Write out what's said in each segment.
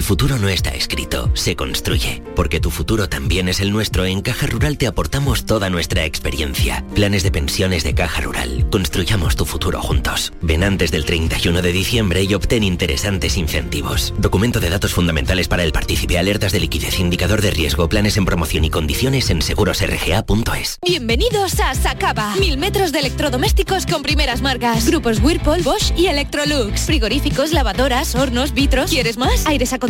El futuro no está escrito, se construye. Porque tu futuro también es el nuestro, en Caja Rural te aportamos toda nuestra experiencia. Planes de pensiones de Caja Rural. Construyamos tu futuro juntos. Ven antes del 31 de diciembre y obtén interesantes incentivos. Documento de datos fundamentales para el partícipe, alertas de liquidez, indicador de riesgo, planes en promoción y condiciones en segurosrga.es. Bienvenidos a Sacaba. Mil metros de electrodomésticos con primeras marcas. Grupos Whirlpool, Bosch y Electrolux. Frigoríficos, lavadoras, hornos, vitros. ¿Quieres más? Aires acondicionados,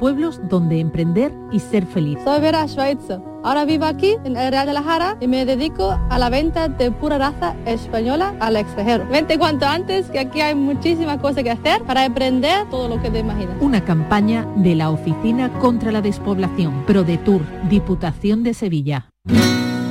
pueblos donde emprender y ser feliz. Soy Vera Schweitzer. Ahora vivo aquí en el Real de la Jara y me dedico a la venta de pura raza española al extranjero. Vente cuanto antes que aquí hay muchísimas cosas que hacer para emprender todo lo que te imaginas. Una campaña de la Oficina contra la Despoblación, ProDetour, Diputación de Sevilla.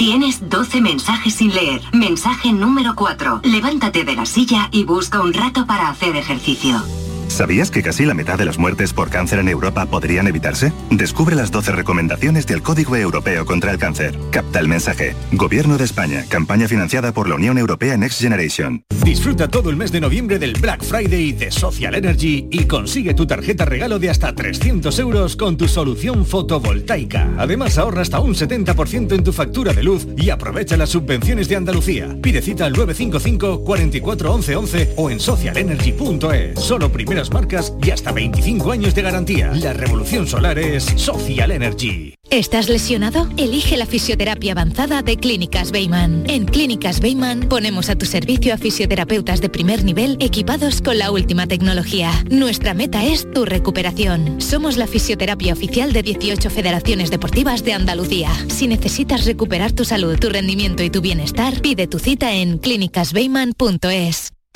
Tienes 12 mensajes sin leer. Mensaje número 4. Levántate de la silla y busca un rato para hacer ejercicio. ¿Sabías que casi la mitad de las muertes por cáncer en Europa podrían evitarse? Descubre las 12 recomendaciones del Código Europeo contra el Cáncer. Capta el mensaje. Gobierno de España. Campaña financiada por la Unión Europea Next Generation. Disfruta todo el mes de noviembre del Black Friday de Social Energy y consigue tu tarjeta regalo de hasta 300 euros con tu solución fotovoltaica. Además ahorra hasta un 70% en tu factura de luz y aprovecha las subvenciones de Andalucía. Pide cita al 955 44 11 11 o en socialenergy.es. Solo primeras marcas y hasta 25 años de garantía. La revolución solar es Social Energy. ¿Estás lesionado? Elige la fisioterapia avanzada de Clínicas Beyman. En Clínicas Beyman ponemos a tu servicio a fisioterapeutas de primer nivel equipados con la última tecnología. Nuestra meta es tu recuperación. Somos la fisioterapia oficial de 18 federaciones deportivas de Andalucía. Si necesitas recuperar tu salud, tu rendimiento y tu bienestar, pide tu cita en clínicasbeyman.es.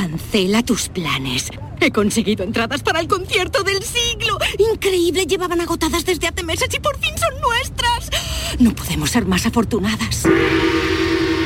Cancela tus planes. He conseguido entradas para el concierto del siglo. Increíble, llevaban agotadas desde hace meses y por fin son nuestras. No podemos ser más afortunadas.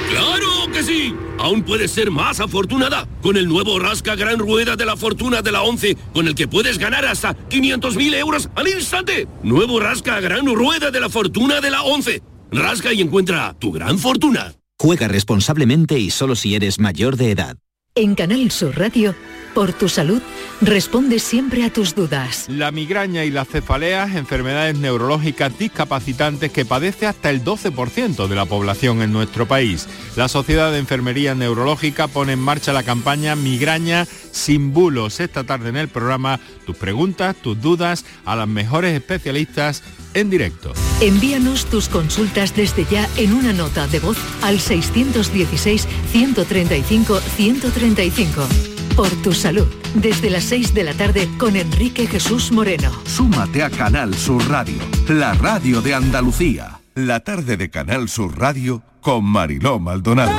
¡Claro que sí! Aún puedes ser más afortunada con el nuevo Rasca Gran Rueda de la Fortuna de la 11, con el que puedes ganar hasta 500.000 euros al instante. Nuevo Rasca Gran Rueda de la Fortuna de la 11. Rasca y encuentra tu gran fortuna. Juega responsablemente y solo si eres mayor de edad. En Canal Sur Radio, por tu salud, responde siempre a tus dudas. La migraña y las cefaleas, enfermedades neurológicas discapacitantes que padece hasta el 12% de la población en nuestro país. La Sociedad de Enfermería Neurológica pone en marcha la campaña Migraña sin bulos. Esta tarde en el programa, tus preguntas, tus dudas a las mejores especialistas en directo. Envíanos tus consultas desde ya en una nota de voz al 616-135-135. Por tu salud, desde las 6 de la tarde con Enrique Jesús Moreno. Súmate a Canal Sur Radio, la radio de Andalucía. La tarde de Canal Sur Radio con Mariló Maldonado.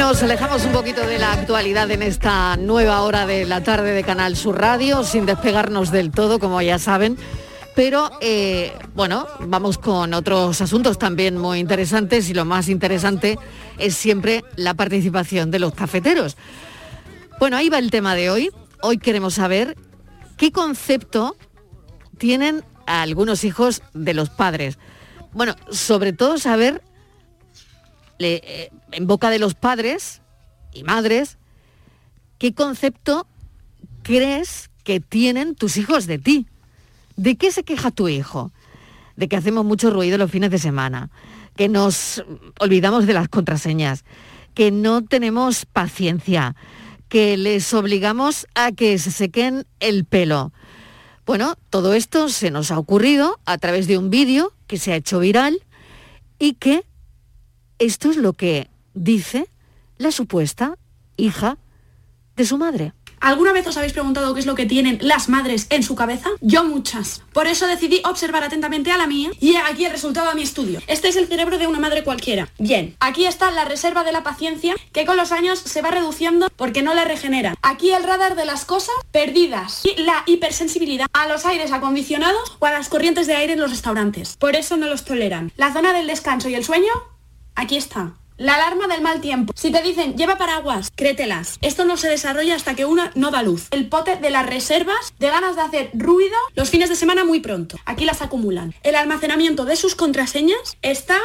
Nos alejamos un poquito de la actualidad en esta nueva hora de la tarde de Canal Sur Radio, sin despegarnos del todo, como ya saben. Pero eh, bueno, vamos con otros asuntos también muy interesantes y lo más interesante es siempre la participación de los cafeteros. Bueno, ahí va el tema de hoy. Hoy queremos saber qué concepto tienen algunos hijos de los padres. Bueno, sobre todo saber eh, en boca de los padres y madres qué concepto crees que tienen tus hijos de ti. ¿De qué se queja tu hijo? De que hacemos mucho ruido los fines de semana, que nos olvidamos de las contraseñas, que no tenemos paciencia, que les obligamos a que se sequen el pelo. Bueno, todo esto se nos ha ocurrido a través de un vídeo que se ha hecho viral y que esto es lo que dice la supuesta hija de su madre. ¿Alguna vez os habéis preguntado qué es lo que tienen las madres en su cabeza? Yo muchas. Por eso decidí observar atentamente a la mía y aquí el resultado de mi estudio. Este es el cerebro de una madre cualquiera. Bien, aquí está la reserva de la paciencia que con los años se va reduciendo porque no la regenera. Aquí el radar de las cosas perdidas y la hipersensibilidad a los aires acondicionados o a las corrientes de aire en los restaurantes. Por eso no los toleran. La zona del descanso y el sueño, aquí está. La alarma del mal tiempo. Si te dicen lleva paraguas, créetelas. Esto no se desarrolla hasta que una no da luz. El pote de las reservas de ganas de hacer ruido los fines de semana muy pronto. Aquí las acumulan. El almacenamiento de sus contraseñas está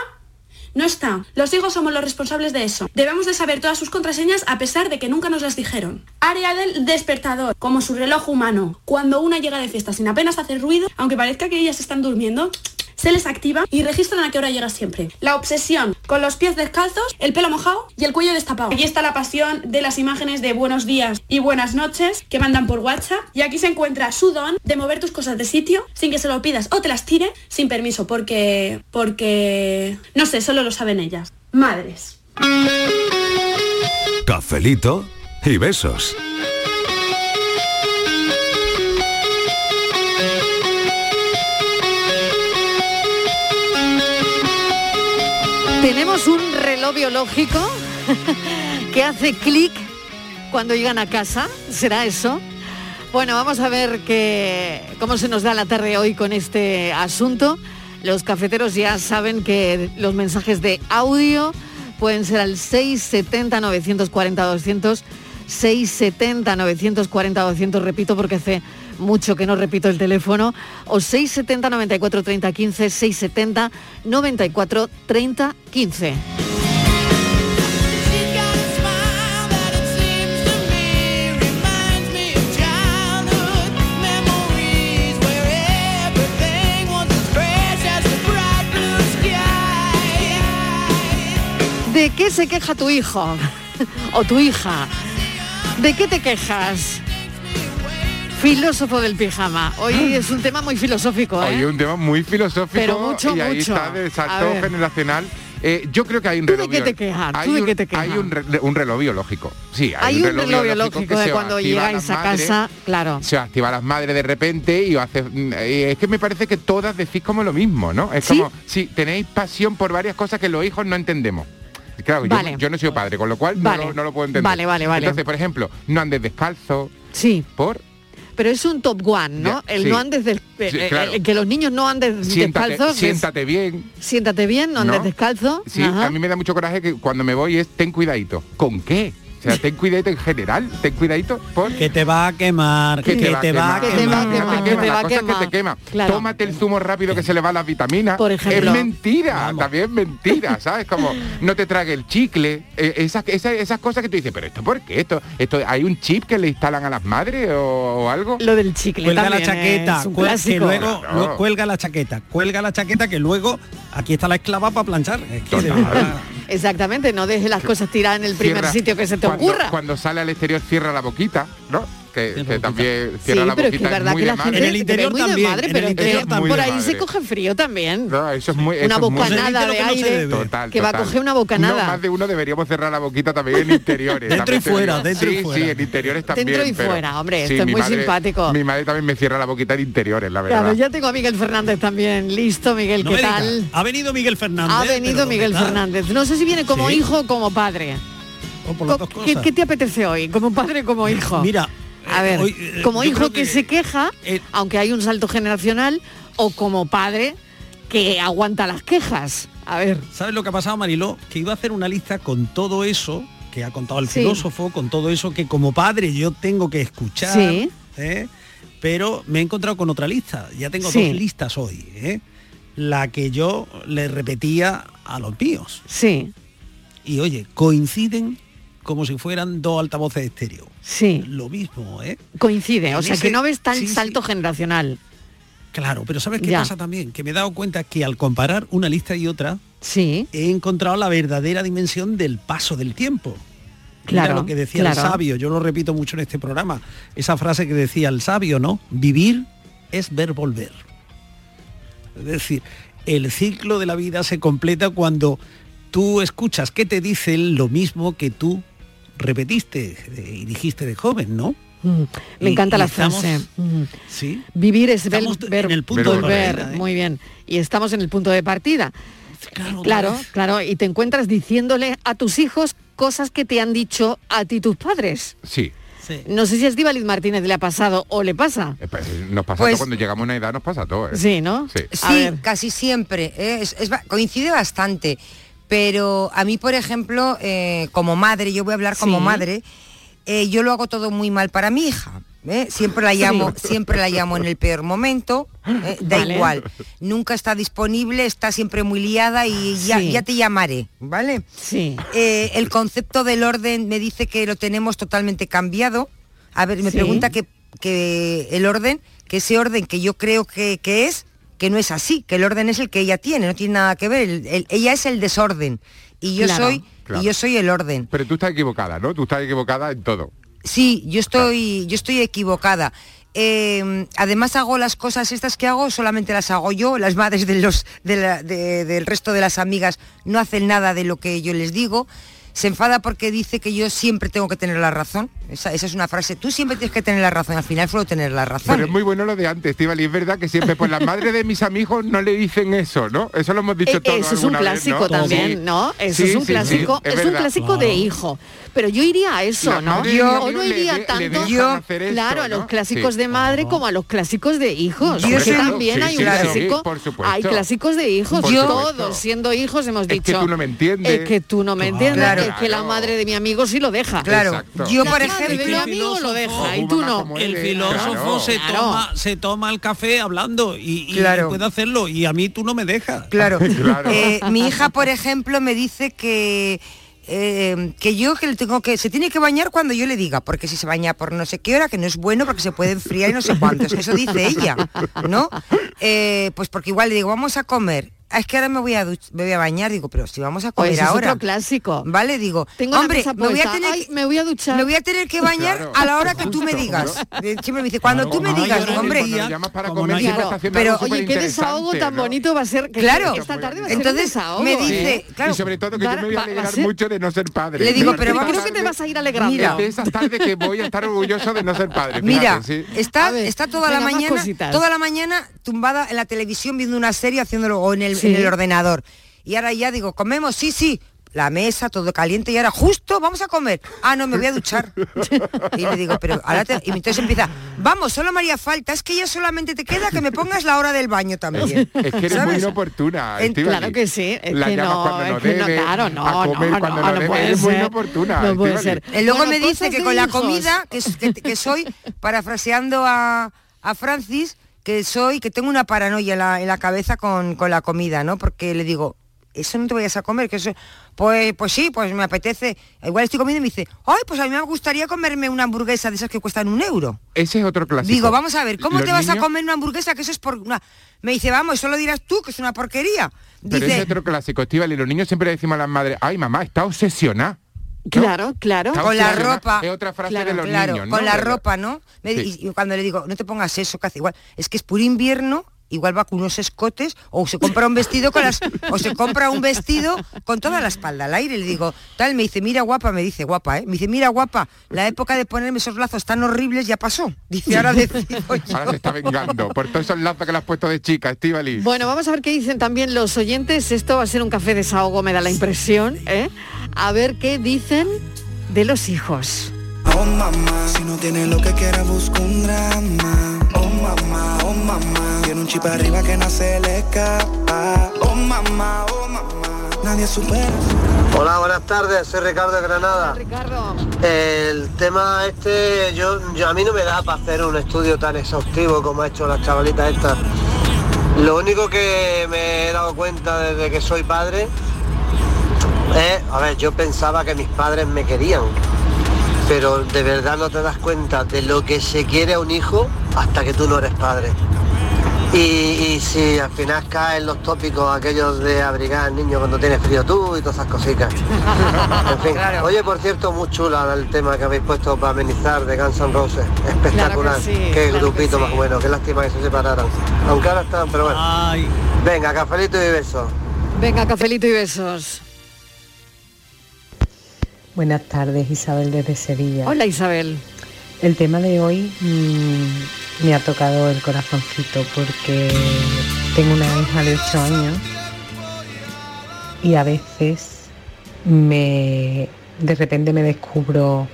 no está. Los hijos somos los responsables de eso. Debemos de saber todas sus contraseñas a pesar de que nunca nos las dijeron. Área del despertador, como su reloj humano. Cuando una llega de fiesta sin apenas hacer ruido, aunque parezca que ellas están durmiendo, se les activa y registran a qué hora llega siempre. La obsesión con los pies descalzos, el pelo mojado y el cuello destapado. Aquí está la pasión de las imágenes de buenos días y buenas noches que mandan por WhatsApp. Y aquí se encuentra su don de mover tus cosas de sitio sin que se lo pidas o te las tire sin permiso porque... porque... no sé, solo lo saben ellas. Madres. Cafelito y besos. Tenemos un reloj biológico que hace clic cuando llegan a casa. ¿Será eso? Bueno, vamos a ver qué- cómo se nos da la tarde hoy con este asunto. Los cafeteros ya saben que los mensajes de audio pueden ser al 670 940 200 670 940 200 repito porque hace mucho que no repito el teléfono o 670 94 30 15 670 94 30 15 ¿De qué se queja tu hijo o tu hija? ¿De qué te quejas? Filósofo del pijama. Hoy es un tema muy filosófico, ¿eh? Hoy un tema muy filosófico Pero mucho, y ahí mucho. está del salto generacional. Eh, yo creo que hay un ¿Tú de reloj qué te quejas? ¿Tú Hay un, te quejas? hay un, re- un reloj biológico. Sí, hay, Hay un reloj biológico de cuando llegáis a casa, claro. Se activa a las madres de repente y hace. mm, eh, es que me parece que todas decís como lo mismo, ¿no? Es ¿Sí? como, sí, tenéis pasión por varias cosas que los hijos no entendemos. Claro, yo- Vale. yo, no soy padre, con lo cual no lo- no, lo puedo entender. Vale, vale, vale. Entonces, por ejemplo, no andes descalzo. Sí. ¿Por? Pero es un top one, ¿no? Ya, el sí. no andes des- eh, Sí, eh, que los niños no anden Siéntate, descalzos. es- siéntate bien. siéntate bien, no andes ¿No? descalzo. Sí, Ajá. a mí me da mucho coraje que cuando me voy es ten cuidadito. ¿Con qué? O sea, ten cuidadito en general, ten cuidadito por... Que te va a quemar, que, te, va a quemar. Que te va a quemar, que te va a la cosa es quemar. que te quema. Claro. Tómate el zumo rápido que se le va las vitaminas. Por ejemplo. Es mentira, también es mentira, ¿sabes? Como no te trague el chicle, eh, esas, esas, esas cosas que tú dices, pero esto por qué? Esto, esto, ¿Hay un chip que le instalan a las madres o, o algo? Lo del chicle Cuelga la chaqueta, es un cuel- que luego Claro. lo- cuelga la chaqueta, cuelga la chaqueta que luego aquí está la esclava para planchar. Es que. Exactamente, no dejes las cosas tiradas en el primer Cierra- sitio que se te cuando- ocurra. Cuando sale al exterior cierra la boquita, ¿no? Que, que también cierra Sí, la pero es que boquita es verdad muy que de la gente madre. te ve muy de madre, pero por ahí madre. se coge frío también. No, eso es muy, eso Una es muy- bocanada de aire Total, que va a coger una bocanada. No, más de uno deberíamos cerrar la boquita también en interiores. Dentro también y fuera, dentro y sí, fuera. Sí, en interiores también. Dentro y pero- fuera, hombre, sí, esto es muy madre- simpático. Mi madre también me cierra la boquita en interiores, la verdad. Claro, ya tengo a Miguel Fernández también. Listo, Miguel, ¿qué tal? Ha venido Miguel Fernández. Ha venido ¿dónde Miguel? Fernández. No sé si viene como hijo o como padre. O por las dos ¿Qué, cosas. qué te apetece hoy? ¿Como padre o como hijo? Mira, a ver, hoy, eh, como hijo que, que- se queja, aunque hay un salto generacional, o como padre que aguanta las quejas. A ver. ¿Sabes lo que ha pasado, Mariló? Que iba a hacer una lista con todo eso que ha contado el Sí. filósofo, con todo eso que como padre yo tengo que escuchar. Sí. ¿eh? Pero me he encontrado con otra lista. Ya tengo Sí. dos listas hoy. ¿eh? La que yo le repetía a los míos. Sí. Y oye, coinciden como si fueran dos altavoces estéreo. Sí. Lo mismo, ¿eh? Coincide, o sea ese- que no ves sí, sí. salto generacional. Claro, pero ¿sabes qué Ya. pasa también? Que me he dado cuenta que al comparar una lista y otra, sí. he encontrado la verdadera dimensión del paso del tiempo. Mira Claro, lo que decía claro. el sabio, yo lo repito mucho en este programa, esa frase que decía el sabio, ¿no? Vivir es ver volver. Es decir, el ciclo de la vida se completa cuando tú escuchas que te dicen lo mismo que tú repetiste eh, y dijiste de joven, ¿no? Mm, Me Y- encanta y la estamos- frase. Mm. Sí. Vivir es ver, Estamos ver- en el punto volver. de partida, ¿eh? Muy bien. Y estamos en el punto de partida. Claro, Claro, claro. Y te encuentras diciéndole a tus hijos cosas que te han dicho a ti tus padres. Sí. No sé si a Estíbaliz Martínez le ha pasado o le pasa. Eh, pues, Nos pasa Pues- todo cuando llegamos a una edad, nos pasa todo. ¿eh? Sí, ¿no? Sí. Sí, casi siempre. ¿eh? Es- es ba- coincide bastante. Pero a mí, por ejemplo, eh, como madre, yo voy a hablar como Sí. madre, eh, yo lo hago todo muy mal para mi hija. ¿eh? Siempre la llamo, Sí. siempre la llamo en el peor momento, ¿eh? da Vale. igual. Nunca está disponible, está siempre muy liada y ya, Sí. ya te llamaré, ¿vale? Sí. Eh, el concepto del orden me dice que lo tenemos totalmente cambiado. A ver, me Sí. pregunta que, que el orden, que ese orden que yo creo que, que es, que no es así, que el orden es el que ella tiene, no tiene nada que ver. el- el- ella es el desorden y yo Claro. soy Claro. y yo soy el orden. Pero tú estás equivocada, ¿no? Tú estás equivocada en todo. Sí, yo estoy, yo estoy equivocada. Eh, además hago las cosas estas que hago, solamente las hago yo, las madres de los, de la- de- del resto de las amigas no hacen nada de lo que yo les digo. Se enfada porque dice que yo siempre tengo que tener la razón. Esa, esa es una frase. Tú siempre tienes que tener la razón. Al final solo tener la razón. Pero es muy bueno lo de antes, Estivali. Es verdad que siempre, pues las madres de mis amigos no le dicen eso, ¿no? Eso lo hemos dicho Eh, todos Eso es un vez, clásico ¿no? también, Sí. ¿no? Eso Sí, es un sí, sí, clásico, es es, un clásico de hijo. Pero yo iría a eso, ¿no? Yo no iría tanto yo, claro, a los clásicos Sí. de madre como a los clásicos de hijos. Yo también sí, hay un clásico, por supuesto. hay clásicos de hijos. Por Todos supuesto. siendo hijos hemos Es dicho. que tú no me entiendes. Es que tú no me entiendes, Claro. es que la madre de mi amigo sí lo deja. Claro. Exacto. Yo, por ejemplo, de mi amigo lo deja y tú no. El filósofo se, toma, se toma el café hablando y, Claro. puede hacerlo y a mí tú no me dejas. Claro. Claro. Eh, mi hija, por ejemplo, me dice que eh, que yo que le tengo que se tiene que bañar cuando yo le diga, porque si se baña por no sé qué hora, que no es bueno porque se puede enfriar y no sé cuántos. Eso dice ella, ¿no? Eh, pues porque igual le digo, vamos a comer. Ah, es que ahora me voy a duch- me voy a bañar, digo, pero si vamos a comer es ahora. otro clásico. Vale, digo, Tengo hombre, me voy a tener Ay, que, me voy a duchar. me voy a tener que bañar Claro. a la hora que tú me digas. Eh, Siempre me dice, cuando Claro, tú me digas, digo, hombre, para comer Claro, pero, algo Oye, qué desahogo tan ¿no? bonito va a ser que Claro. esta tarde va a ser un Entonces desahogo. me ¿eh? dice, claro, y sobre todo que yo me voy a alegrar ser- mucho de no ser padre. Le digo, pero creo que te vas a ir alegrando. Mira, de esas tardes que voy a estar orgulloso de no ser padre. Mira, está, está toda la mañana, toda la mañana tumbada en la televisión viendo una serie haciéndolo o en el, Sí. en el ordenador. Y ahora ya digo, comemos, sí, sí. La mesa, todo caliente y ahora justo vamos a comer. Ah, no, me voy a duchar. y le digo, pero ahora te... Y entonces empieza, vamos, solo me haría falta, es que ya solamente te queda que me pongas la hora del baño también. Es que eres muy inoportuna. En-. Claro que sí, es la que no, cuando es que no, claro, no, a comer no, cuando no, no, no debe. puede Eres muy inoportuna. no puede Estíbaliz. ser. Y luego Bueno, me dice cosas que con la comida, que, es- que- que soy, parafraseando a, a Francis, que soy, que tengo una paranoia en la, en la cabeza con, con la comida, ¿no? Porque le digo, eso no te vayas a comer, que eso, pues, pues sí, pues me apetece. Igual estoy comiendo y me dice, ay, pues a mí me gustaría comerme una hamburguesa de esas que cuestan un euro. Ese es otro clásico. Digo, vamos a ver, ¿cómo te vas a comer una hamburguesa que eso es por una... Me dice, vamos, eso lo dirás tú, que es una porquería. Pero ese Dice, es otro clásico, Estíbal, y los niños siempre le decimos a las madres, ay mamá, está obsesionada. Claro, claro. Con la ropa. Es otra frase claro, de los claro, niños, ¿no? Con la ropa, ¿no? Sí. y, y cuando le digo, no te pongas eso, que hace igual. Es que es puro invierno, igual va con unos escotes, o se compra un vestido con las. o se compra un vestido con toda la espalda al aire. Le digo, tal, me dice, mira guapa, me dice, guapa, ¿eh? Me dice, mira guapa, la época de ponerme esos lazos tan horribles ya pasó. Dice, ahora decido yo. Ahora se está vengando por todos esos lazos que le has puesto de chica, Estivali. Bueno, vamos a ver qué dicen también los oyentes. Esto va a ser un café desahogo, me da la impresión. ¿eh? A ver qué dicen de los hijos. Oh mamá, si no tienes lo que quieras busca un drama. Oh mamá, oh mamá, tiene un chip arriba que no se le escapa. Oh mamá, oh mamá, nadie supera. Hola, buenas tardes, soy Ricardo de Granada. Ricardo. El tema este, yo, yo- a mí no me da para hacer un estudio tan exhaustivo como ha hecho la chavalita esta. Lo único que me he dado cuenta desde que soy padre es, a ver, yo pensaba que mis padres me querían, pero de verdad no te das cuenta de lo que se quiere a un hijo hasta que tú no eres padre. Y, y si al final caen los tópicos aquellos de abrigar al niño cuando tienes frío tú y todas esas cositas. En fin, oye, por cierto, muy chula el tema que habéis puesto para amenizar de Guns N' Roses. Espectacular. sí, Qué claro que grupito sí. más bueno, qué lástima que se separaran. Aunque ahora están, pero bueno. Venga, cafelito y besos. Venga, cafelito y besos. Buenas tardes, Isabel desde Sevilla. Hola Isabel. El tema de hoy mm, me ha tocado el corazoncito porque tengo una hija de 8 años y a veces me de repente me descubro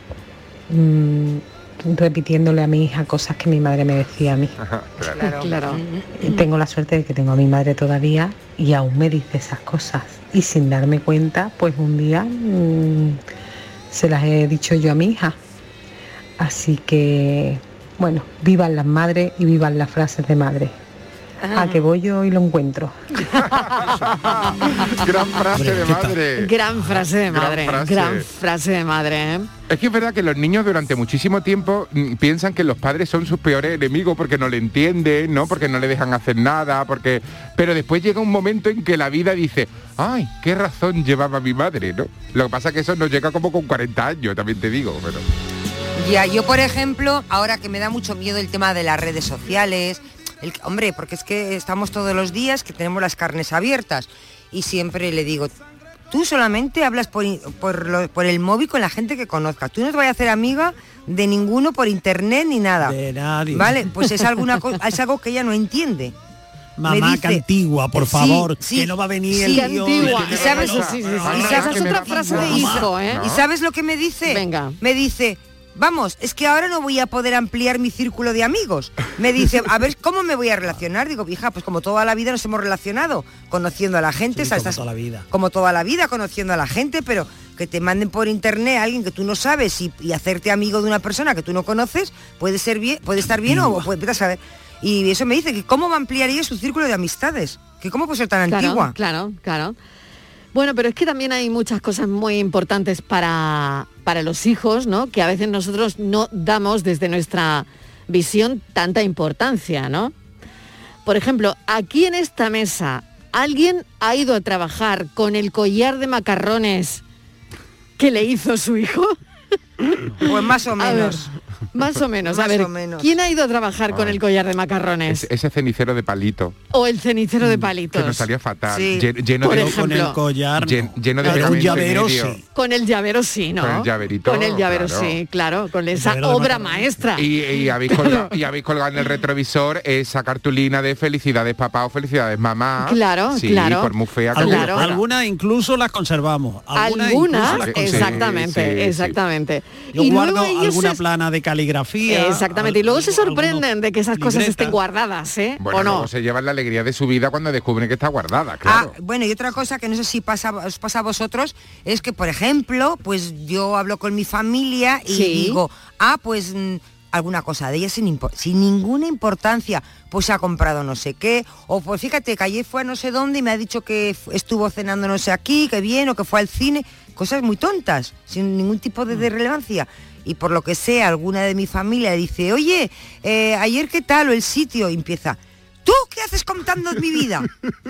mm, repitiéndole a mi hija cosas que mi madre me decía a mí. Claro, claro. Y Tengo la suerte de que tengo a mi madre todavía y aún me dice esas cosas. Y sin darme cuenta, pues un día mm, se las he dicho yo a mi hija. Así que, bueno, vivan las madres y vivan las frases de madre. A que voy yo y lo encuentro. Gran frase de madre. Gran frase de Gran madre. frase. Gran frase de madre. ¿eh? Es que es verdad que los niños durante muchísimo tiempo mm, piensan que los padres son sus peores enemigos porque no le entienden, ¿no? Porque no le dejan hacer nada, porque. Pero después llega un momento en que la vida dice, ay, qué razón llevaba mi madre, ¿no? Lo que pasa es que eso nos llega como con 40 años, también te digo, pero. Ya, yo por ejemplo, ahora que me da mucho miedo el tema de las redes sociales, el, hombre, porque es que estamos todos los días que tenemos las carnes abiertas y siempre le digo, tú solamente hablas por, i- por, lo- por el móvil con la gente que conozcas, tú no te vayas a hacer amiga de ninguno por internet ni nada. De nadie. Vale, pues es, alguna es algo que ella no entiende. Me Mamá dice- cantigua, por Sí, favor, sí, que no va a venir sí, el tío. cantigua. y- ¿Y sabes, Eso sí, sí, sí. y Esa sabes es otra frase de hijo, ¿eh? ¿Y sabes lo que me dice? Venga. Me dice, vamos, es que ahora no voy a poder ampliar mi círculo de amigos. Me dice, a ver, ¿cómo me voy a relacionar? Digo, hija, pues como toda la vida nos hemos relacionado, conociendo a la gente, Sí, ¿sabes? como toda la vida. como toda la vida, conociendo a la gente, pero que te manden por internet a alguien que tú no sabes y, y hacerte amigo de una persona que tú no conoces, puede ser bien, puede estar bien o puede a saber. Y eso me dice que cómo ampliaría su círculo de amistades, que cómo puede ser tan Claro, antigua. Claro, claro. Bueno, pero es que también hay muchas cosas muy importantes para, para los hijos, ¿no? Que a veces nosotros no damos desde nuestra visión tanta importancia, ¿no? Por ejemplo, aquí en esta mesa, ¿alguien ha ido a trabajar con el collar de macarrones que le hizo su hijo? Pues más o ver, menos. Más o menos. a ver, o menos. ¿quién ha ido a trabajar con Ay. el collar de macarrones? Es- ese cenicero de palito, O el cenicero de que palitos. nos salía fatal, Sí. llen- lleno Por de ejemplo. Con el collar, llen- lleno de un llavero sí. Con el llavero sí, ¿no? Con el llaverito, Con el llavero claro. sí, claro, con esa obra maestra. Y, y habéis colgado, y habéis colgado en el retrovisor esa cartulina de felicidades papá o felicidades mamá. Claro, sí, claro. por muy fea que Algunas, fuera. algunas incluso las conservamos. Algunas, exactamente, sí, sí. exactamente. Yo y guardo alguna plana de caligrafía. Exactamente, y luego se sorprenden de que esas cosas libretas. estén guardadas, ¿eh? Bueno, ¿O no? se llevan la alegría de su vida cuando descubren que está guardada, claro. Ah, bueno, y otra cosa que no sé si pasa, os pasa a vosotros, es que, por ejemplo, pues yo hablo con mi familia y Sí. digo, ah, pues mm, alguna cosa de ella sin, ninguna importancia, pues ha comprado no sé qué, o pues fíjate que ayer fue a no sé dónde y me ha dicho que estuvo cenando no sé aquí, que bien, o que fue al cine, cosas muy tontas, sin ningún tipo de, de relevancia. Y por lo que sea, alguna de mi familia dice, oye, eh, ayer qué tal, o el sitio, y empieza, ¿tú qué haces contando mi vida?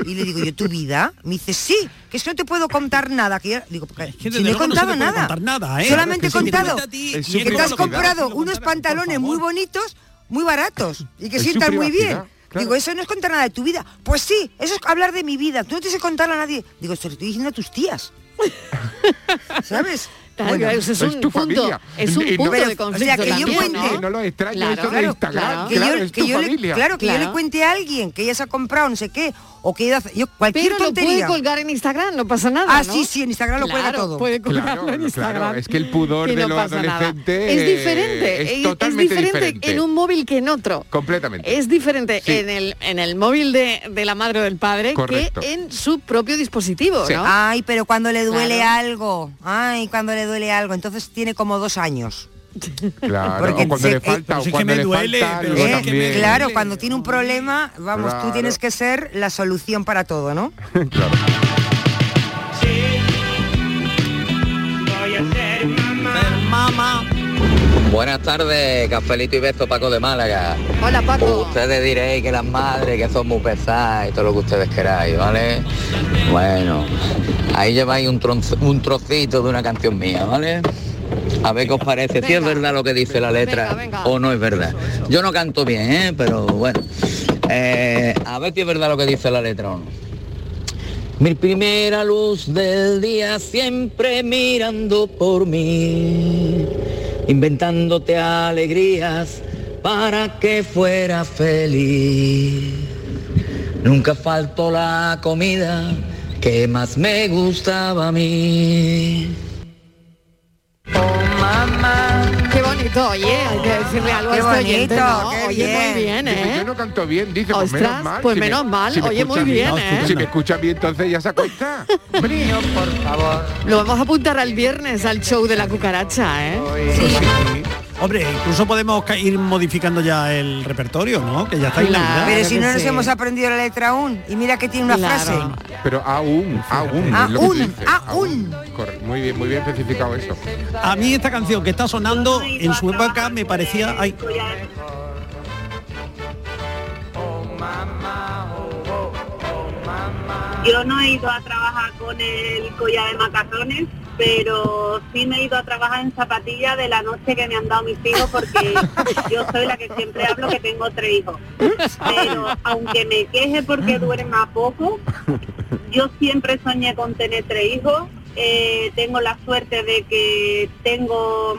Y le digo yo, ¿tu vida? Me dice, sí, que es que no te puedo contar nada. Que yo- digo, porque que si no he no te contado nada. contar nada, ¿eh? Solamente he contado te ti que te has comprado unos pantalones muy bonitos, muy baratos y que sientan muy bien. claro. Digo, eso no es contar nada de tu vida. Pues sí, eso es hablar de mi vida. Tú no tienes que contarlo a nadie. Digo, esto lo estoy diciendo a tus tías. ¿Sabes? Claro, eso es, Es un tu punto, familia. es un Y no- punto Pero, de o sea, conflicto que yo también, cuente- ¿no? Lo extraño Claro, eso de Instagram. claro. que Claro, yo, es que tu yo le, familia. claro, que yo le cuente a alguien que ella se ha comprado no sé qué o que hace- yo cualquier Pero lo puede tontería. colgar en Instagram, no pasa nada, Ah, ¿no? sí, sí, en Instagram lo cuelga Claro, todo. puede colgarlo Claro, en Instagram. claro, es que el pudor y de no los pasa nada. adolescentes Es eh, diferente, es es, totalmente diferente, diferente. en un móvil que en otro. Completamente. Es diferente Sí. en el en el móvil de, de la madre o del padre Correcto. que en su propio dispositivo, ¿no? Ay, pero cuando le duele Claro. algo, ay, cuando le duele algo, entonces tiene como dos años. Claro, Porque o cuando se- le falta, pero o si es que cuando me le duele, falta pero algo Eh, también. Claro, cuando tiene un problema, vamos, tú tienes que ser la solución para todo, ¿no? Claro. Mamá. Buenas tardes, cafelito y beso Paco de Málaga. Hola Paco. Ustedes diréis que las madres que son muy pesadas y todo lo que ustedes queráis, ¿vale? Bueno, ahí lleváis un, tronzo- un trocito de una canción mía, ¿vale? A ver qué os parece, si es verdad lo que dice la letra o no es verdad. Yo no canto bien, ¿eh? Pero bueno. Eh, a ver si es verdad lo que dice la letra o no. Mi primera luz del día siempre mirando por mí, inventándote alegrías para que fuera feliz. Nunca faltó la comida que más me gustaba a mí. Qué bonito, oye, hay que decirle algo a Qué este oyente, bonito, ¿no? qué Oye, muy bien, Dice, ¿eh? Yo no canto bien, dice, pues Ostras, menos mal. pues si me- menos mal, me oye, muy bien, ¿eh? Si me escucha bien, entonces ya se acuesta. Niño, por favor. Lo vamos a apuntar al viernes al show de la cucaracha, ¿eh? Hombre, incluso podemos ir modificando ya el repertorio, ¿no? Que ya está en Navidad. Pero si no nos hemos aprendido la letra aún, y mira que tiene una Claro. frase. Pero aún, aún, es lo que Aún, aún. Muy bien, muy bien especificado eso. A mí esta canción que está sonando en su época me parecía... Ay, Yo no he ido a trabajar con el collar de macarrones, pero sí me he ido a trabajar en zapatillas de la noche que me han dado mis hijos porque yo soy la que siempre hablo que tengo tres hijos. Pero aunque me queje porque duerma poco, yo siempre soñé con tener tres hijos. Eh, tengo la suerte de que tengo,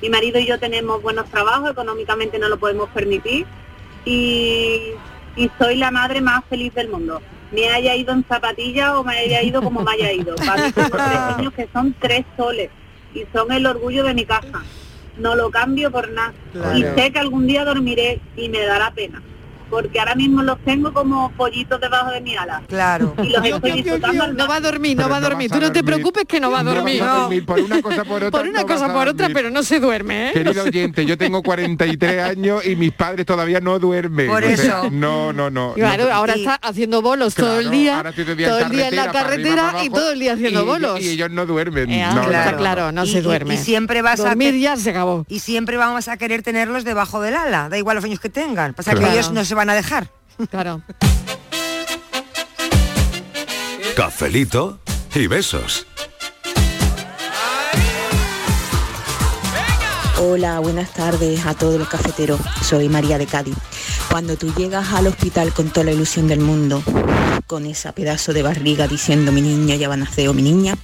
mi marido y yo tenemos buenos trabajos, económicamente no lo podemos permitir y, y soy la madre más feliz del mundo. Me haya ido en zapatillas o me haya ido como me haya ido. Para mí tengo tres niños que son tres soles y son el orgullo de mi casa. No lo cambio por nada. Claro. Y sé que algún día dormiré y me dará pena. Porque ahora mismo los tengo como pollitos debajo de mi ala. Claro. Y los estoy disfrutando al No va a dormir, no Pero va a no dormir. Tú no te dormir. preocupes que no va a No dormir. a dormir por una cosa por otra. Por una no cosa por otra, dormir. pero no se duerme, ¿eh? Querido oyente, yo tengo 43 años y mis padres todavía no duermen. Por O sea, eso. No, no, no. Claro, no. ahora está haciendo bolos todo el Claro, día, ahora estoy todo el día en todo el día en la carretera, para para y todo el día haciendo y- bolos. Y, ellos no duermen. Eh, no, está no. claro, no Y- se duerme. Y, siempre vas Dormir a que- ya se acabó. Y siempre vamos a querer tenerlos debajo del ala, da igual los años que tengan. Pasa Claro. que ellos no se van a dejar. Claro. Cafelito y besos. Hola, buenas tardes a todos los cafeteros. Soy María de Cádiz. Cuando tú llegas al hospital con toda la ilusión del mundo, con esa pedazo de barriga diciendo mi niña ya va a nacer o mi niña,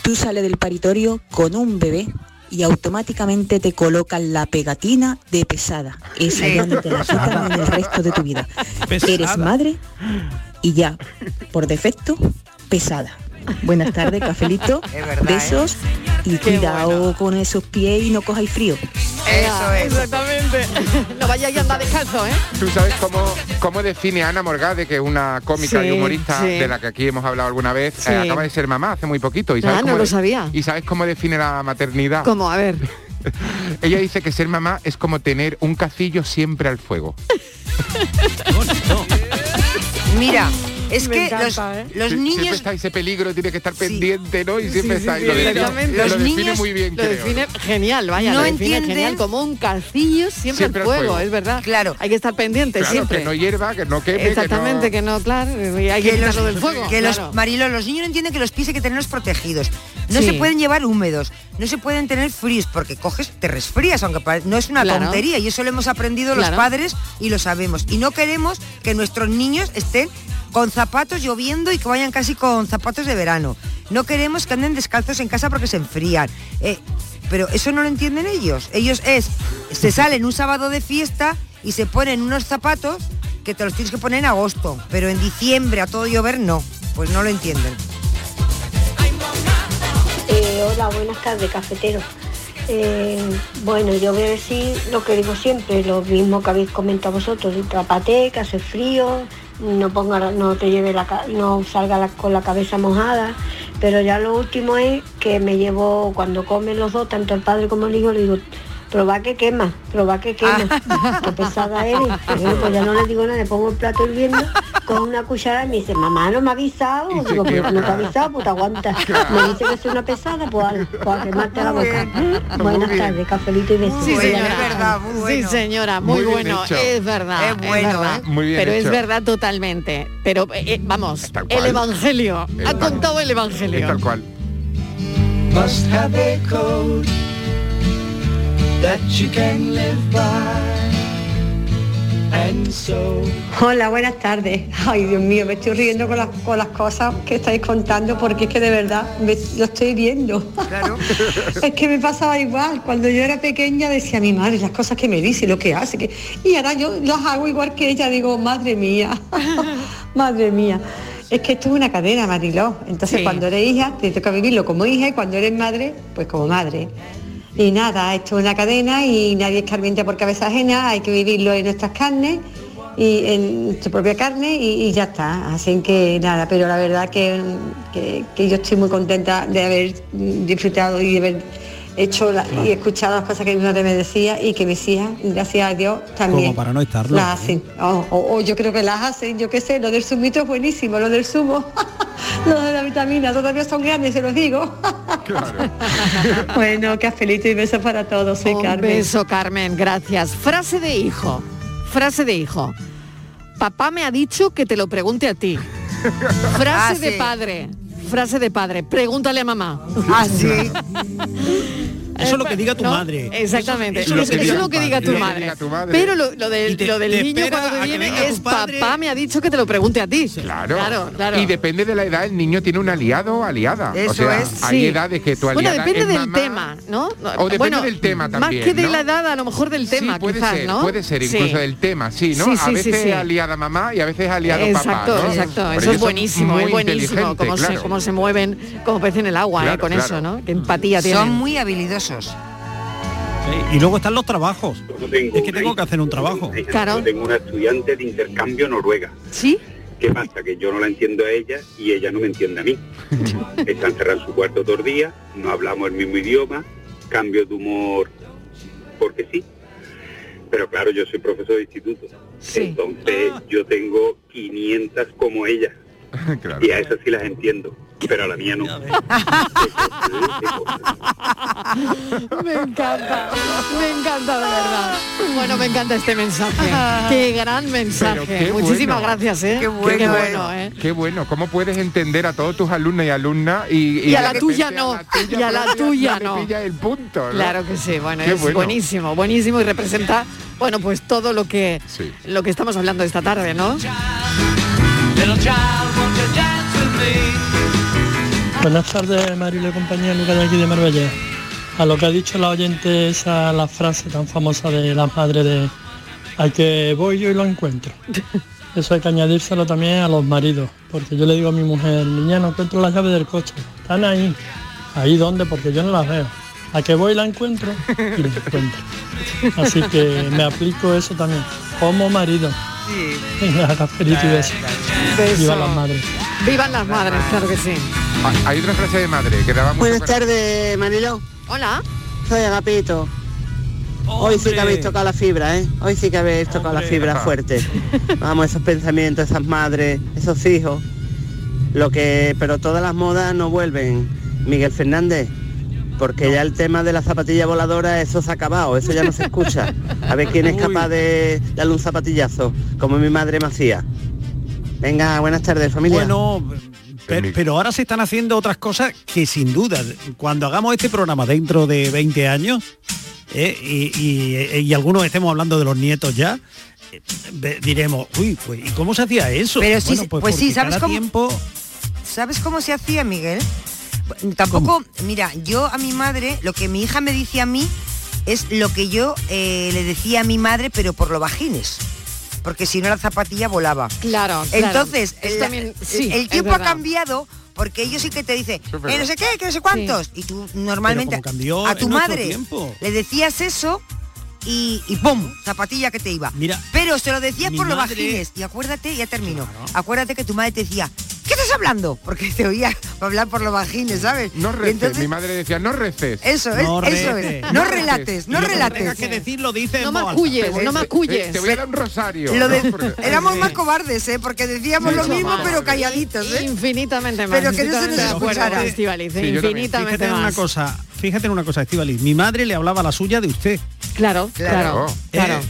tú sales del paritorio con un bebé y automáticamente te colocan la pegatina de pesada. Esa ya no te la quitan en el resto de tu vida. Pesada. Eres madre y ya, por defecto, pesada. Buenas tardes, cafelito, Es verdad, besos y cuidado con esos pies y no cojáis frío. Eso es. Exactamente. no vayáis a andar descalzo, ¿eh? ¿Tú sabes cómo, cómo define a Ana Morgade, que es una cómica Sí, y humorista sí. de la que aquí hemos hablado alguna vez? Sí. Eh, acaba de ser mamá hace muy poquito. ¿Y sabes Ah, no cómo lo de- sabía. ¿Y sabes cómo define la maternidad? Como, a ver. Ella dice que ser mamá es como tener un cacillo siempre al fuego. Mira, Es que encanta, los, ¿eh? los niños Siempre está ese peligro, tiene que estar pendiente, ¿no? Y siempre Sí, está. Lo, define- exactamente. lo Los define niños muy bien, Lo creo. define genial, vaya, No lo define entienden- genial, como un calcillo siempre, Siempre al fuego, es verdad. Claro. Hay que estar pendiente Claro, siempre. que no hierva, que no queme, Exactamente, que no... que no, claro, y hay que, que los, del fuego. que los. Marilo, los niños no entienden que los pies hay que tenerlos protegidos. No Sí. se pueden llevar húmedos, no se pueden tener fríos porque coges, te resfrías, aunque no es una Claro. tontería y eso lo hemos aprendido los padres y lo sabemos. Y no queremos que nuestros niños estén con zapatos lloviendo y que vayan casi con zapatos de verano. No queremos que anden descalzos en casa porque se enfrían. Eh, pero eso no lo entienden ellos. Ellos es, se salen un sábado de fiesta y se ponen unos zapatos que te los tienes que poner en agosto, pero en diciembre a todo llover no. Pues no lo entienden. Eh, hola, buenas tardes, cafetero. Eh, bueno, yo voy a decir lo que digo siempre, lo mismo que habéis comentado vosotros, tapate, que hace frío, no ponga, no te lleve la, no salga la- con la cabeza mojada, pero ya lo último es que me llevo cuando comen los dos, tanto el padre como el hijo, le digo, probá que quema, probá que quema, qué pesada eres. Bueno, pues ya no le digo nada, le pongo el plato hirviendo con una cuchara y me dice, mamá no me ha avisado, Y digo, pero quema. no te ha avisado, pues te aguanta. Me dice que soy una pesada, pues al- pues a quemarte la boca. Buenas tardes, cafelito y besos. Sí, señora. es verdad, muy bueno. Sí, señora, muy, bueno. hecho. Es verdad. Es bueno, verdad. ¿eh? Muy bien Pero es verdad totalmente. Pero eh, eh, vamos, el evangelio. Ha tal- contado el Es evangelio. tal cual. must have a code Hola, buenas tardes. Ay, Dios mío, me estoy riendo con las, con las cosas que estáis contando porque es que de verdad me- lo estoy viendo. Claro. es que me pasaba igual. Cuando yo era pequeña decía mi madre las cosas que me dice, lo que hace. Que... Y ahora yo las hago igual que ella. Digo, madre mía, madre mía. Es que esto es una cadena, Mariló. Entonces Sí. cuando eres hija, te toca vivirlo como hija y cuando eres madre, pues como madre. Y nada, esto es una cadena y nadie escarmienta por cabeza ajena, hay que vivirlo en nuestras carnes y en nuestra propia carne y, ya está. Así que nada, pero la verdad que, que- que yo estoy muy contenta de haber disfrutado y de haber hecho la- y escuchado las cosas que mi madre me decía y que mis hijas, gracias a Dios, también Como para no estarlo. las hacen. O, o- o yo creo que las hacen, yo qué sé, lo del zumito es buenísimo, lo del zumo, lo de la vitamina, todavía son grandes, se los digo. bueno, cafelito y besos para todos, soy Un Carmen. beso, Carmen, gracias. Frase de hijo. Frase de hijo. Papá me ha dicho que te lo pregunte a ti. Frase Ah, de sí. padre. Frase de padre. Pregúntale a mamá. Ah, sí. Eso es lo que diga tu ¿No? madre. Exactamente. Eso- Eso, eso es lo que es diga lo tu que diga tu padre. madre. Pero lo, lo del, te- lo del niño cuando te viene es papá me ha dicho que te lo pregunte a ti. Claro. Claro, claro. Y depende de la edad, el niño tiene un aliado o aliada. o Eso sea, es. hay Sí. edades que tu Bueno, aliada depende es del mamá, tema, ¿no? O depende Bueno, del tema también, Más que de la edad, a lo mejor del tema, sí, puede quizás, ser, ¿no? puede ser, Sí. incluso del tema, sí, ¿no? Sí, a veces sí. aliada mamá y a veces aliado exacto, papá, exacto. Pero Eso es buenísimo, muy es buenísimo cómo, se, cómo mueven como pez en el agua, eh, con eso, ¿no? Qué empatía tienen. Son muy habilidosos. Y luego están los trabajos. Es que tengo que hacer un trabajo. Claro. Yo tengo una estudiante de intercambio noruega. ¿Sí? ¿Qué pasa? Que yo no la entiendo a ella y ella no me entiende a mí. Está encerrada en su cuarto todo el día, no hablamos el mismo idioma, cambio de humor porque sí. Pero claro, yo soy profesor de instituto. Entonces yo tengo 500 como ella. Y a esas sí las entiendo, pero a la mía no. Me encanta, me encanta de verdad. Bueno, me encanta este mensaje. Qué gran mensaje. Qué Muchísimas bueno. gracias, ¿eh? Qué bueno, ¿eh? Qué bueno, ¿cómo puedes entender a todos tus alumnos y alumnas y, Y a la tuya no, a la tuya y a la tuya no. pilla el punto, ¿no? Claro que sí, bueno, Qué es bueno. buenísimo, buenísimo y representa, bueno, pues todo lo que Sí. lo que estamos hablando esta tarde, ¿no? Buenas tardes, Marilo y compañía, Lucas de aquí de Marbella. A lo que ha dicho la oyente, esa la frase tan famosa de las madres de al que voy yo y lo encuentro. Eso hay que añadírselo también a los maridos, porque yo le digo a mi mujer, niña, no encuentro las llaves del coche, están ahí. ¿Ahí dónde? Porque yo no las veo. A que voy la encuentro y la encuentro. Así que me aplico eso también, como marido. Beso. Viva las madres. Vivan las madres, claro que sí. Ah, Hay otra frase de madre que daba Buenas para- tardes, Mariló. Hola. Soy Agapito. Hoy sí que habéis tocado la fibra, ¿eh? Hoy sí que habéis tocado la fibra fuerte. Vamos, esos pensamientos, esas madres, esos hijos. Lo que, pero todas las modas no vuelven. Miguel Fernández, porque ya el tema de la zapatilla voladora, eso se ha acabado, eso ya no se escucha. A ver quién es capaz de darle un zapatillazo, como mi madre me hacía. Venga, buenas tardes, familia. Bueno, pero, pero ahora se están haciendo otras cosas que sin duda, cuando hagamos este programa dentro de 20 años, eh, y, y- y algunos estemos hablando de los nietos ya, eh, diremos, uy, pues, ¿y cómo se hacía eso? Pero sí, Bueno, pues, sí, ¿sabes cómo? tiempo- ¿Sabes cómo se hacía, Miguel? Tampoco, mira, yo a mi madre, lo que mi hija me dice a mí es lo que yo eh, le decía a mi madre, pero por lo bajines. Porque si no la zapatilla volaba. Claro, claro. Entonces, el, también- sí, el tiempo ha cambiado porque ellos sí que te dicen, que no sé qué, que no sé cuántos. Y tú normalmente cambió a tu madre tiempo. le decías eso y, y ¡pum! Zapatilla que te iba. Mira, Pero se lo decías por lo madre- bajines. Y acuérdate, ya termino. Acuérdate que tu madre te decía, ¿qué estás hablando? Porque te oía hablar por lo bajines, ¿sabes? No reces, entonces- mi madre decía, no reces. Eso es, No eso es. No No relates, no Y lo que relates. tengas que decir lo dices No maculles, no Te- maculles. Te voy a dar un rosario. Lo de- ¿no? Porque- éramos más cobardes, ¿eh? Porque decíamos lo mismo, más. pero calladitos, ¿eh? Infinitamente más. Pero que no se nos escuchara. Sí, también. infinitamente Fíjate en una más. cosa, fíjate en una cosa, Estivaliz. Mi madre le hablaba la suya de usted. Claro, claro, claro. Eh,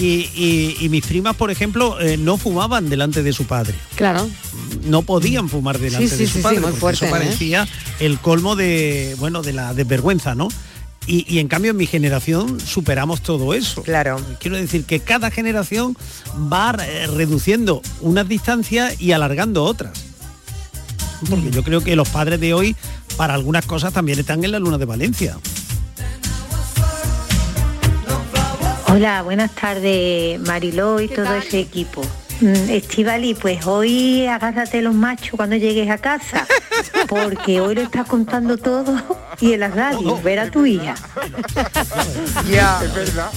y, y- y mis primas, por ejemplo, eh, no fumaban delante de su padre. Claro. No podían fumar delante Sí, de sí, su sí, padre. muy fuerte, eso ¿eh? parecía el colmo de, bueno, de la desvergüenza, ¿no? Y, y en cambio en mi generación superamos todo eso. Claro. Quiero decir que cada generación va eh, reduciendo unas distancias y alargando otras. Porque yo creo que los padres de hoy, para algunas cosas, también están en la luna de Valencia. Hola, buenas tardes, Mariló y todo ese equipo. Mm, Estivali, pues hoy agárrate los machos cuando llegues a casa, porque hoy lo estás contando todo y en la radio, ver a tu hija. Ya. Es verdad.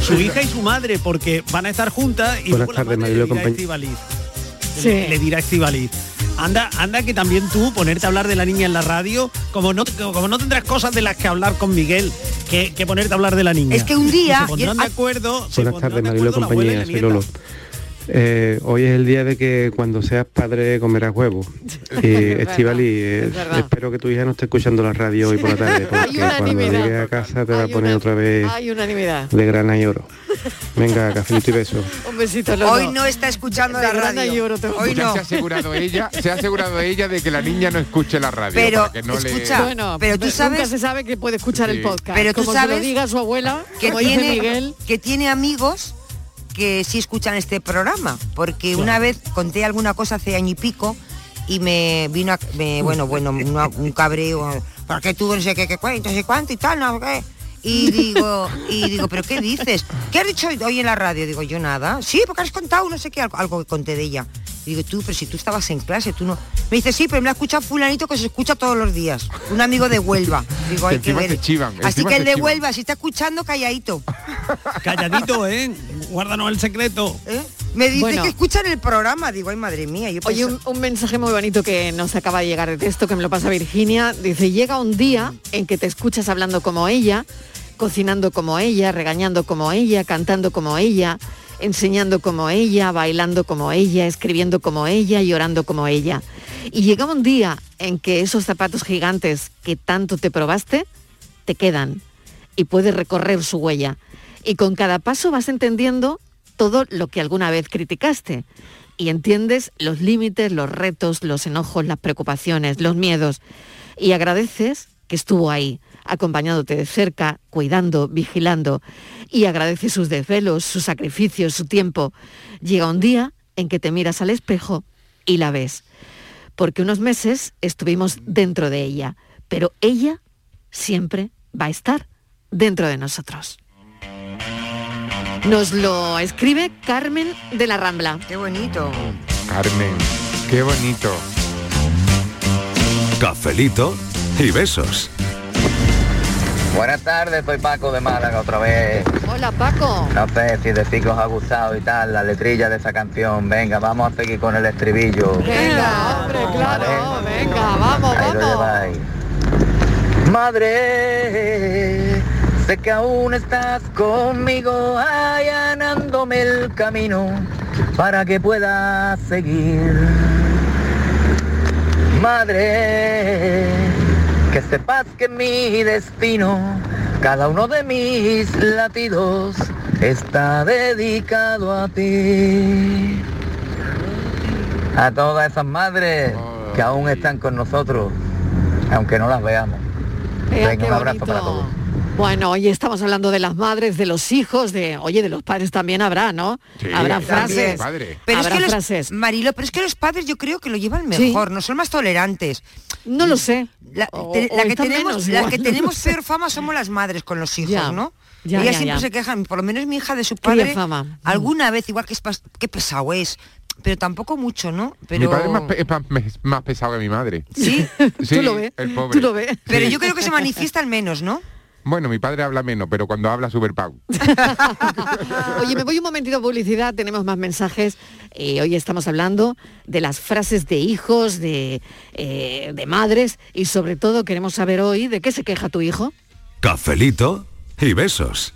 Su hija y su madre, porque van a estar juntas y Buenas tardes, Marilo le dirá Estíbaliz. Sí. Le, le dirá a Estíbaliz. Anda, anda que también tú ponerte a hablar de la niña en la radio, como no, como no tendrás cosas de las que hablar con Miguel, que, que ponerte a hablar de la niña. Es que un día- se pondrán de acuerdo. Buenas tardes, de Marilo compañía, soy. Lolo. Eh, hoy es el día de que cuando seas padre comerás huevo. Y Estivali, es verdad. espero que tu hija no esté escuchando la radio hoy por la tarde, porque cuando llegue a casa te va a poner otra vez Hay unanimidad. de grana y oro. Venga, cafelito y beso. Un besito, Lolo. Hoy no está escuchando la radio. y oro Hoy no. se ha asegurado ella, se ha asegurado ella de que la niña no escuche la radio. Pero, para que no escucha, le... Bueno, pero tú nunca sabes- se sabe que puede escuchar Sí. el podcast. Pero tú como se sabes lo diga su abuela, que como dice tiene, Miguel. que tiene amigos que sí escuchan este programa, porque una vez conté alguna cosa hace año y pico y me vino, a- me, bueno, bueno, una- un cabreo, porque tú no sé qué, qué cuento, no sé cuánto y tal, no qué. Y digo, y digo, ¿pero qué dices? ¿Qué has dicho hoy en la radio? Digo, yo nada. Sí, porque has contado no sé qué, algo, algo que conté de ella. Y digo, tú, pero si tú estabas en clase, tú no. Me dice, sí, pero me lo ha escuchado fulanito que se escucha todos los días. Un amigo de Huelva. Digo, hay que ver. chivan, Así que el de chivan. Huelva, si está escuchando, calladito. Calladito, ¿eh? Guárdanos el secreto. ¿Eh? Me dice Bueno. que escuchan el programa. Digo, ay, madre mía. Yo Oye, un mensaje muy bonito que nos acaba de llegar de texto, que me lo pasa Virginia. Dice, llega un día en que te escuchas hablando como ella, cocinando como ella, regañando como ella, cantando como ella, enseñando como ella, bailando como ella, escribiendo como ella, llorando como ella. Y llega un día en que esos zapatos gigantes que tanto te probaste, te quedan y puedes recorrer su huella. Y con cada paso vas entendiendo todo lo que alguna vez criticaste. Y entiendes los límites, los retos, los enojos, las preocupaciones, los miedos. Y agradeces que estuvo ahí, acompañándote de cerca, cuidando, vigilando. Y agradeces sus desvelos, sus sacrificios, su tiempo. Llega un día en que te miras al espejo y la ves. Porque unos meses estuvimos dentro de ella, pero ella siempre va a estar dentro de nosotros. Nos lo escribe Carmen de la Rambla. Qué bonito. Carmen, qué bonito. Cafelito y besos. Buenas tardes, soy Paco de Málaga otra vez. Hola Paco. No sé si decir que os ha gustado y tal, la letrilla de esa canción. Venga, vamos a seguir con el estribillo. Venga, hombre, claro, venga, vamos, Ahí vamos. Madre, Sé que aún estás conmigo allanándome el camino para que pueda seguir. Madre, que sepas que mi destino, cada uno de mis latidos, está dedicado a ti. A todas esas madres que aún están con nosotros, aunque no las veamos. Vea Venga, un abrazo para todos. Bueno, hoy estamos hablando de las madres, de los hijos, de, oye, de los padres también habrá, ¿no? habrá frases. Pero es habrá que los, frases. Marilo, pero es que los padres yo creo que lo llevan Sí. mejor, no son más tolerantes. No lo sé. La, O- te- o la que tenemos, menos la igual. que tenemos peor fama somos las madres con los hijos, Ya, ¿no? ya, Ellas ya, siempre ya. se quejan, por lo menos mi hija de su padre, fama. alguna vez, igual que es pas- qué pesado es, pero tampoco mucho, ¿no? Pero... Mi padre es más, pe- es más, me- más pesado que mi madre. Sí, Sí, tú lo ves, el pobre. tú lo ves. Pero Sí. yo creo que se manifiesta al menos, ¿no? Bueno, mi padre habla menos, pero cuando habla super pau. Oye, me voy un momentito a publicidad, tenemos más mensajes. Eh, hoy estamos hablando de las frases de hijos, de, eh, de madres y sobre todo queremos saber hoy de qué se queja tu hijo. Cafelito y besos.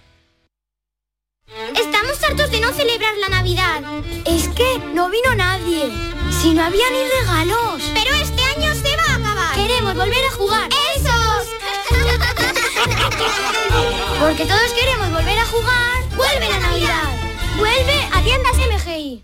La Navidad. Es que no vino nadie. Si no había ni regalos. Pero este año se va a acabar. Queremos volver a jugar. ¡Esos! Porque todos queremos volver a jugar. ¡Vuelve la Navidad! ¡Vuelve a tiendas MGI!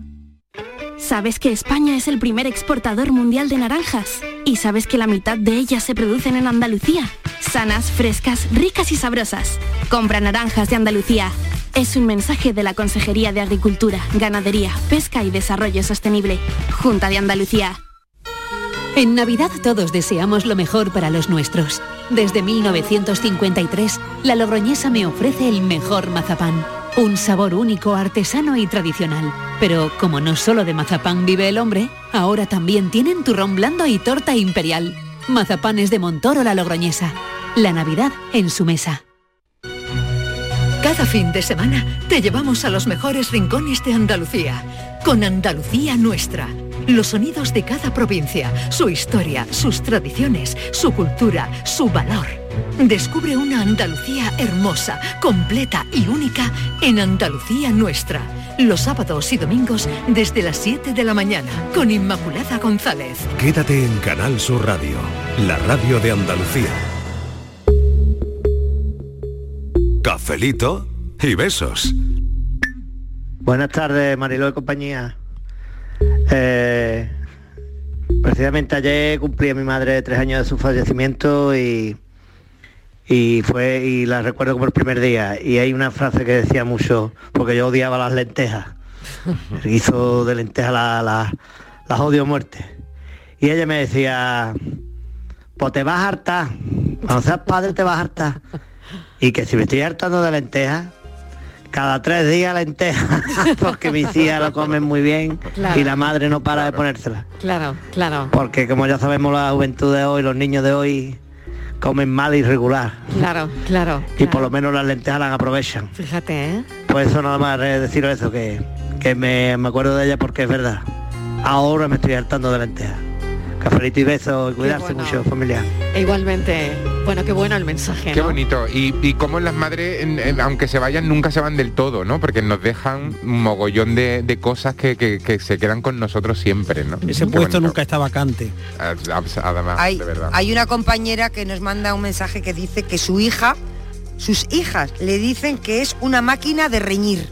¿Sabes que España es el primer exportador mundial de naranjas? ¿Y sabes que la mitad de ellas se producen en Andalucía? Sanas, frescas, ricas y sabrosas. Compra naranjas de Andalucía. Es un mensaje de la Consejería de Agricultura, Ganadería, Pesca y Desarrollo Sostenible. Junta de Andalucía. En Navidad todos deseamos lo mejor para los nuestros. Desde 1953, la Logroñesa me ofrece el mejor mazapán. Un sabor único, artesano y tradicional. Pero como no solo de mazapán vive el hombre, ahora también tienen turrón blando y torta imperial. Mazapanes de Montoro la Logroñesa. La Navidad en su mesa. Cada fin de semana te llevamos a los mejores rincones de Andalucía, con Andalucía Nuestra. Los sonidos de cada provincia, su historia, sus tradiciones, su cultura, su valor. Descubre una Andalucía hermosa, completa y única en Andalucía Nuestra. Los sábados y domingos desde las 7 de la mañana con Inmaculada González. Quédate en Canal Sur Radio, la radio de Andalucía. Cafelito y besos. Buenas tardes, Mariló y compañía. Eh, precisamente ayer cumplí a mi madre tres años de su fallecimiento y, y fue y la recuerdo como el primer día. Y hay una frase que decía mucho, porque yo odiaba las lentejas. Guiso de lentejas la- la- las odio muerte. Y ella me decía, pues te vas a hartar. Cuando seas padre te vas a hartar. Y que si me estoy hartando de lentejas, cada tres días lentejas, porque mis hijas lo comen muy bien Claro. y la madre no para de ponérsela. Claro, claro, Porque como ya sabemos la juventud de hoy, los niños de hoy comen mal y regular. claro, claro. Y por lo menos las lentejas las aprovechan. Fíjate, ¿eh? Pues eso nada más eh, decir eso, que, que me, me acuerdo de ella porque es verdad. Ahora me estoy hartando de lentejas. Cafelito y besos cuidarse bueno. mucho, familia. E igualmente, bueno, qué bueno el mensaje, Qué ¿no? bonito. Y, y cómo las madres, en- en- aunque se vayan, nunca se van del todo, ¿no? Porque nos dejan un mogollón de, de cosas que, que- que se quedan con nosotros siempre, ¿no? Ese Qué puesto bonito. nunca está vacante. Ah, Además, Hay, de verdad. hay una compañera que nos manda un mensaje que dice que su hija, sus hijas le dicen que es una máquina de reñir.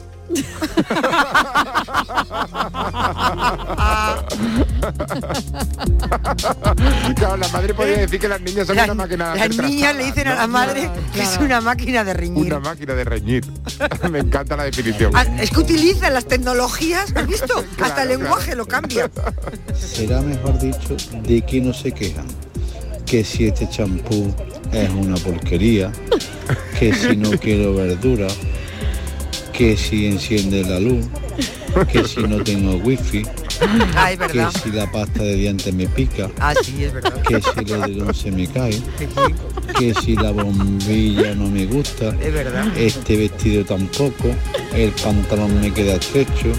Claro, la madre podría decir que las niñas son La- una máquina de Las niñas le dicen a la madre que es una máquina de reñir. Una máquina de reñir. Me encanta la definición. Ah, Es que utilizan las tecnologías, ¿has visto? Hasta el lenguaje lo cambia. Será mejor dicho de que no se quejan. Que si este champú es una porquería, que si no quiero verdura, que si enciende la luz, que si no tengo wifi, que si la pasta de dientes me pica, Ah, sí, es verdad. que si el edredón se me cae, que si la bombilla no me gusta, Es verdad. este vestido tampoco, el pantalón me queda estrecho,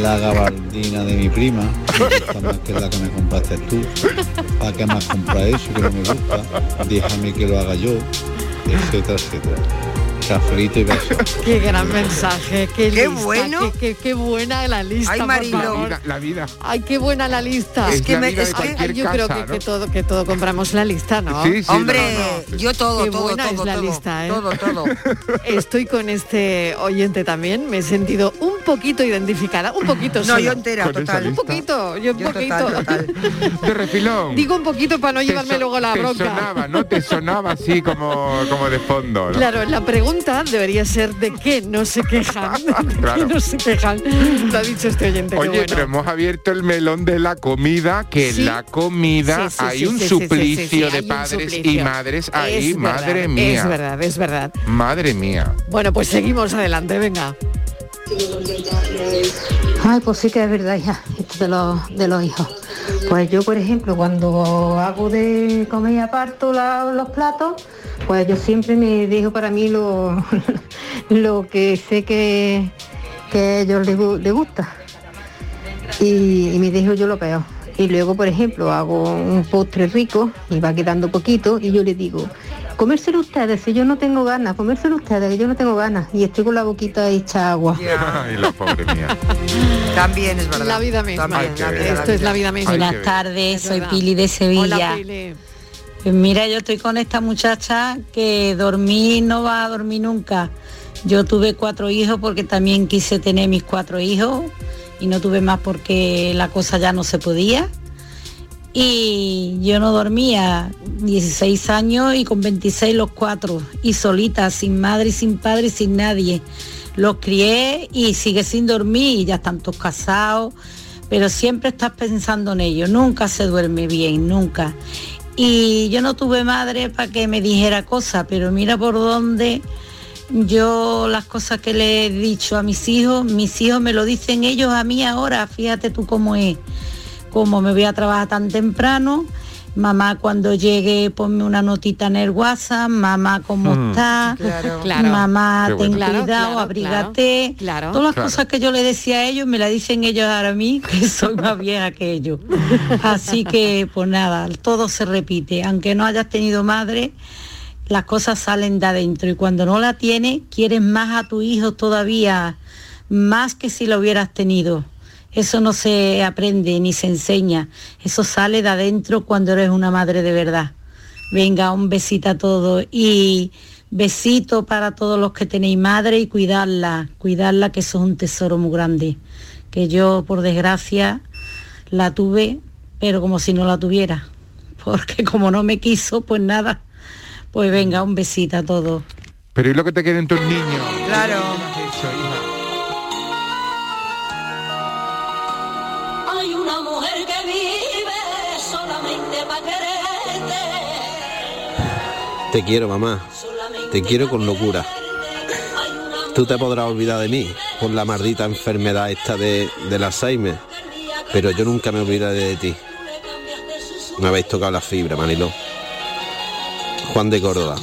la gabardina de mi prima, me gusta más que la que me compraste tú, ¿para qué más comprar eso que no me gusta? Déjame que lo haga yo, etcétera, etcétera. Cafelito y besos. Qué gran mensaje, qué, Qué lista, bueno. Qué, qué- qué buena la lista, Ay, favor. La, la vida. Ay, qué buena la lista. Es Es que la me- es que- yo creo que, ¿no? que todo, que todo compramos la lista, ¿no? Sí, sí, Hombre, no, no, no. yo todo, Qué todo, buena todo, es la todo, lista, ¿eh? todo, todo. Estoy con este oyente también, me he sentido un poquito identificada, un poquito No, solo. yo entera, Con total. Un poquito, yo un Yo poquito. total, total. De refilón. Digo un poquito para no llevarme so- luego la te bronca. sonaba, ¿no? Te sonaba así como, como de fondo, ¿no? Claro, la pregunta debería ser de qué no se quejan, de Claro. qué no se quejan. Lo ha dicho este oyente. Oye, bueno. pero hemos abierto el melón de la comida, que Sí. la comida Sí, sí, hay un suplicio de padres y madres ahí, Es madre verdad, mía. Es verdad, es verdad. Madre mía. Bueno, pues seguimos adelante, venga. Ay, pues sí que es verdad, hija, esto de los, de los hijos. Pues yo, por ejemplo, cuando hago de comer y aparto los platos, pues yo siempre me dejo para mí lo, lo que sé que, que a ellos les gusta. Y, y me dejo yo lo peor. Y luego, por ejemplo, hago un postre rico y va quedando poquito y yo le digo, comérselo ustedes, si yo no tengo ganas, comérselo ustedes, que yo no tengo ganas. Y estoy con la boquita hecha agua. Ay, la pobre mía. También es verdad. La vida misma. También, la vida, Esto es la vida misma. Buenas tardes, Es soy. Pili de Sevilla. Hola, Pili. Pues mira, yo estoy con esta muchacha que dormir no va a dormir nunca. Yo tuve cuatro hijos porque también quise tener mis cuatro hijos y no tuve más porque la cosa ya no se podía. Y yo no dormía 16 años y con 26 los cuatro. Y solita, sin madre sin padre sin nadie. Los crié y sigue sin dormir y ya están todos casados. Pero siempre estás pensando en ellos. Nunca se duerme bien, nunca. Y yo no tuve madre para que me dijera cosas, pero mira por dónde yo las cosas que le he dicho a mis hijos, mis hijos me lo dicen ellos a mí ahora, fíjate tú cómo es, como me voy a trabajar tan temprano, Mamá, cuando llegue, ponme una notita en el WhatsApp. Mamá, ¿cómo Mm. estás? Claro. Claro. Mamá, ten. Claro, cuidado, claro, abrígate. claro. Todas las Claro. cosas que yo le decía a ellos, me la dicen ellos ahora a mí, que soy más vieja que ellos. Así que, pues nada, todo se repite. Aunque no hayas tenido madre, las cosas salen de adentro. Y cuando no la tienes, quieres más a tu hijo todavía, más que si lo hubieras tenido. Eso no se aprende ni se enseña. Eso sale de adentro cuando eres una madre de verdad. Venga, un besito a todos y besito para todos los que tenéis madre y cuidarla, cuidarla que eso es un tesoro muy grande. Que yo, por desgracia, la tuve, pero como si no la tuviera. Porque como no me quiso, pues nada. Pues venga, un besito a todos. Pero ¿y lo que te quieren tus niños? Claro. Te quiero, mamá. Te quiero con locura. Tú te podrás olvidar de mí por la maldita enfermedad esta de, del Alzheimer, pero yo nunca me olvidaré de ti. Me habéis tocado la fibra, Manilo. Juan de Córdoba.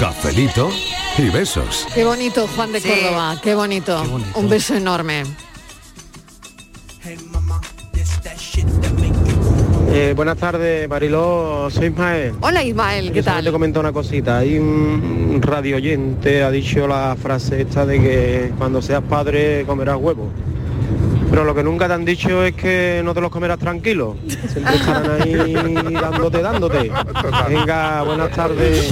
Cafelito y besos. Qué bonito, Juan de Sí. Córdoba, qué bonito. Un beso enorme. Eh, buenas tardes, Mariló, soy Ismael. Hola Ismael, ¿qué tal? te comento una cosita. Hay un radio oyente ha dicho la frase esta de que cuando seas padre comerás huevos. Pero lo que nunca te han dicho es que no te los comerás tranquilo. Siempre estarán ahí dándote, dándote. Venga, buenas tardes.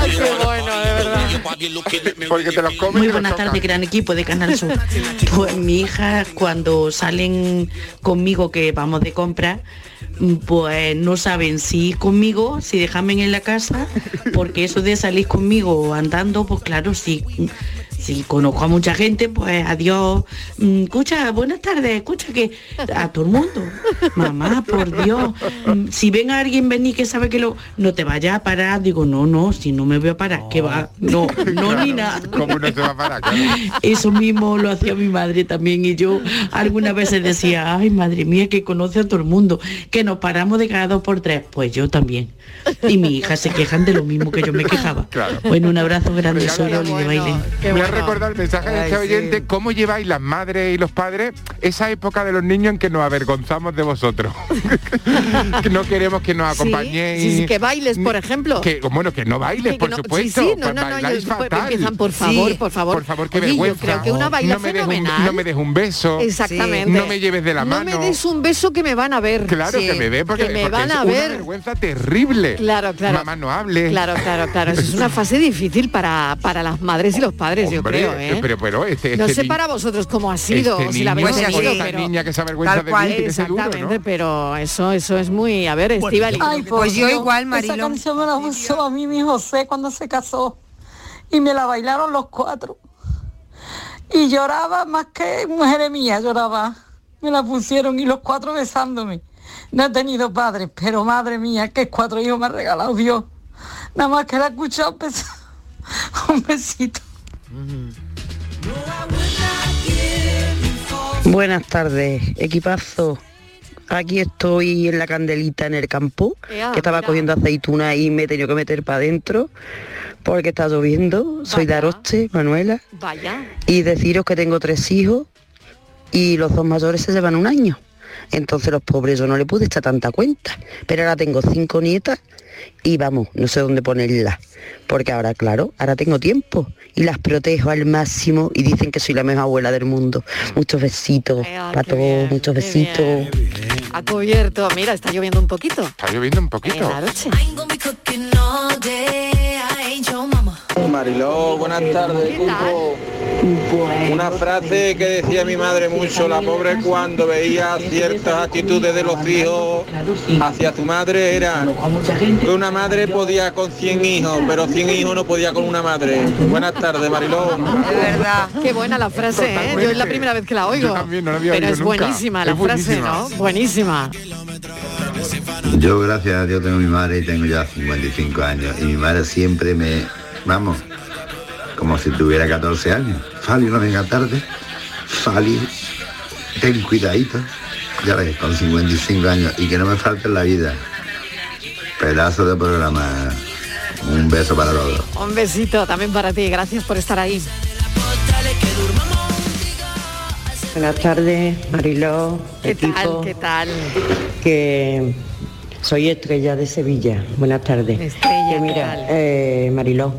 Ay, qué bueno, de verdad. Porque te los comes Muy buenas tardes, gran equipo de Canal Sur. Pues mi hija, cuando salen conmigo que vamos de compra, mm, pues no saben si ir conmigo, si dejarme en la casa, porque eso de salir conmigo andando, pues claro, si, si conozco a mucha gente, pues adiós. Mm, Escucha, buenas tardes, escucha que a todo el mundo. Mamá, por Dios, mm, si ven a alguien venir que sabe que lo no te vaya a parar, digo, no, no, si no me voy a parar, que va, no, no ni nada. ¿Cómo no se va a parar? Claro. Eso mismo lo hacía mi madre también y yo algunas veces decía, ay madre mía, que conoce a todo el mundo, que nos paramos de cada dos por tres. Pues yo también. Y mi hija se quejan de lo mismo que yo me quejaba. Claro. Bueno, un abrazo grande, soy Oli de baile. Recordado el mensaje de este sí. oyente, ¿cómo lleváis las madres y los padres esa época de los niños en que nos avergonzamos de vosotros? que no queremos que nos acompañéis. sí, sí, que bailes, por ejemplo. Que, bueno, que no bailes, Que por no- supuesto. no, pues no, no, pues, empiezan, por favor, por favor. Por favor, qué Oye, yo vergüenza. creo que una baila no me des un- fenomenal. no me des un beso. Exactamente. No me lleves de la No mano. me des un beso que me van a ver. Claro que me ve porque, Que me porque van es a una ver. vergüenza terrible. Claro, claro. Mamá no hable. Claro, claro, claro. Eso es una fase difícil para, para las madres y los padres, yo Hombre, creo, ¿eh? Pero, pero este, no este sé para vosotros cómo ha sido, este si la niño, habéis esta tenido, pero... niña que se avergüenza Tal de cual, mí, que exactamente, pero eso, eso es muy... A ver. Ay, por Pues yo igual, Esa Mariló. canción me la puso a mí mi José cuando se casó y me la bailaron los cuatro. Y lloraba más que mujer mía, lloraba. Me la pusieron y los cuatro besándome. No he tenido padres, pero madre mía, qué cuatro hijos me ha regalado Dios. Nada más que la he escuchado. Un besito. Buenas tardes, equipazo. Aquí estoy en la candelita en el campo, que estaba cogiendo aceituna y me he tenido que meter para adentro porque está lloviendo. Soy de Aroste, Manuela, Vaya. y deciros que tengo tres hijos y los dos mayores se llevan un año. Entonces los pobres yo no le pude echar tanta cuenta. Pero ahora tengo cinco nietas y vamos, no sé dónde ponerlas. Porque ahora, claro, ahora tengo tiempo y las protejo al máximo y dicen que soy la mejor abuela del mundo. Muchos besitos Ea, para todos, bien, muchos besitos. Ha cubierto. Mira, está lloviendo un poquito. Está lloviendo un poquito. En la noche. Mariló, buenas tardes. Una frase que decía mi madre mucho, la pobre cuando veía ciertas actitudes de los hijos hacia su madre era que una madre podía con 100 hijos, pero 100 hijos no podía con una madre. Buenas tardes, Mariló. De verdad. Qué buena la frase, ¿eh? Yo es la primera vez que la oigo. Yo también, no la había Pero oído es nunca. buenísima la Es frase, buenísima. ¿no? Buenísima. Yo, gracias a Dios, tengo mi madre y tengo ya 55 años. Y mi madre siempre me, vamos, como si tuviera 14 años. Fali, no venga tarde. Fali, ten cuidadito. Ya ves, con 55 años. Y que no me falte en la vida. Pedazo de programa. Un beso para todos. Un besito también para ti, gracias por estar ahí. Buenas tardes, Mariló, ¿Qué tal? ¿Qué tal? que soy Estrella de Sevilla. Buenas tardes. Estrella, Que ¿qué mira, tal? eh, Mariló,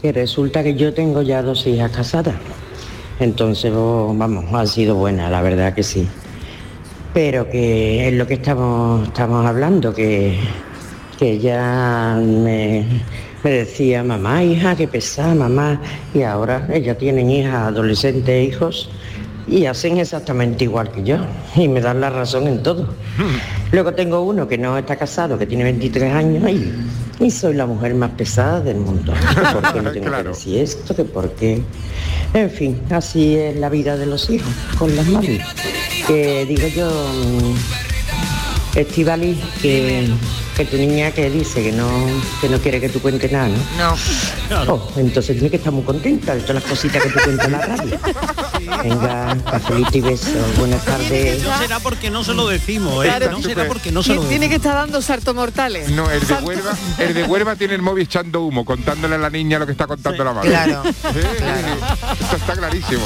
que resulta que yo tengo ya dos hijas casadas. Entonces, oh, vamos, ha sido buena, la verdad que sí. Pero que es lo que estamos, estamos hablando, que, que ella me, me decía, mamá, hija, qué pesada, mamá. Y ahora ella tienen hijas, adolescentes, hijos, y hacen exactamente igual que yo. Y me dan la razón en todo. Luego tengo uno que no está casado, que tiene 23 años y, y soy la mujer más pesada del mundo. ¿Por qué no tengo que decir esto? ¿Que por qué? En fin, así es la vida de los hijos con las madres. Que digo yo, mm, Estivali, que, que tu niña que dice que no, que no quiere que tú cuentes nada, ¿no? No. Oh, entonces tiene que estar muy contenta de todas las cositas que te cuenta en la radio. Venga, cafelito y besos. Buenas tardes. No será porque no se lo decimos, ¿eh? Claro. No será porque no se lo ¿Quién tiene que estar dando salto mortales? No, el de Huelva, el de Huelva tiene el móvil echando humo, contándole a la niña lo que está contando la madre. Claro, Sí, sí. Esto está clarísimo.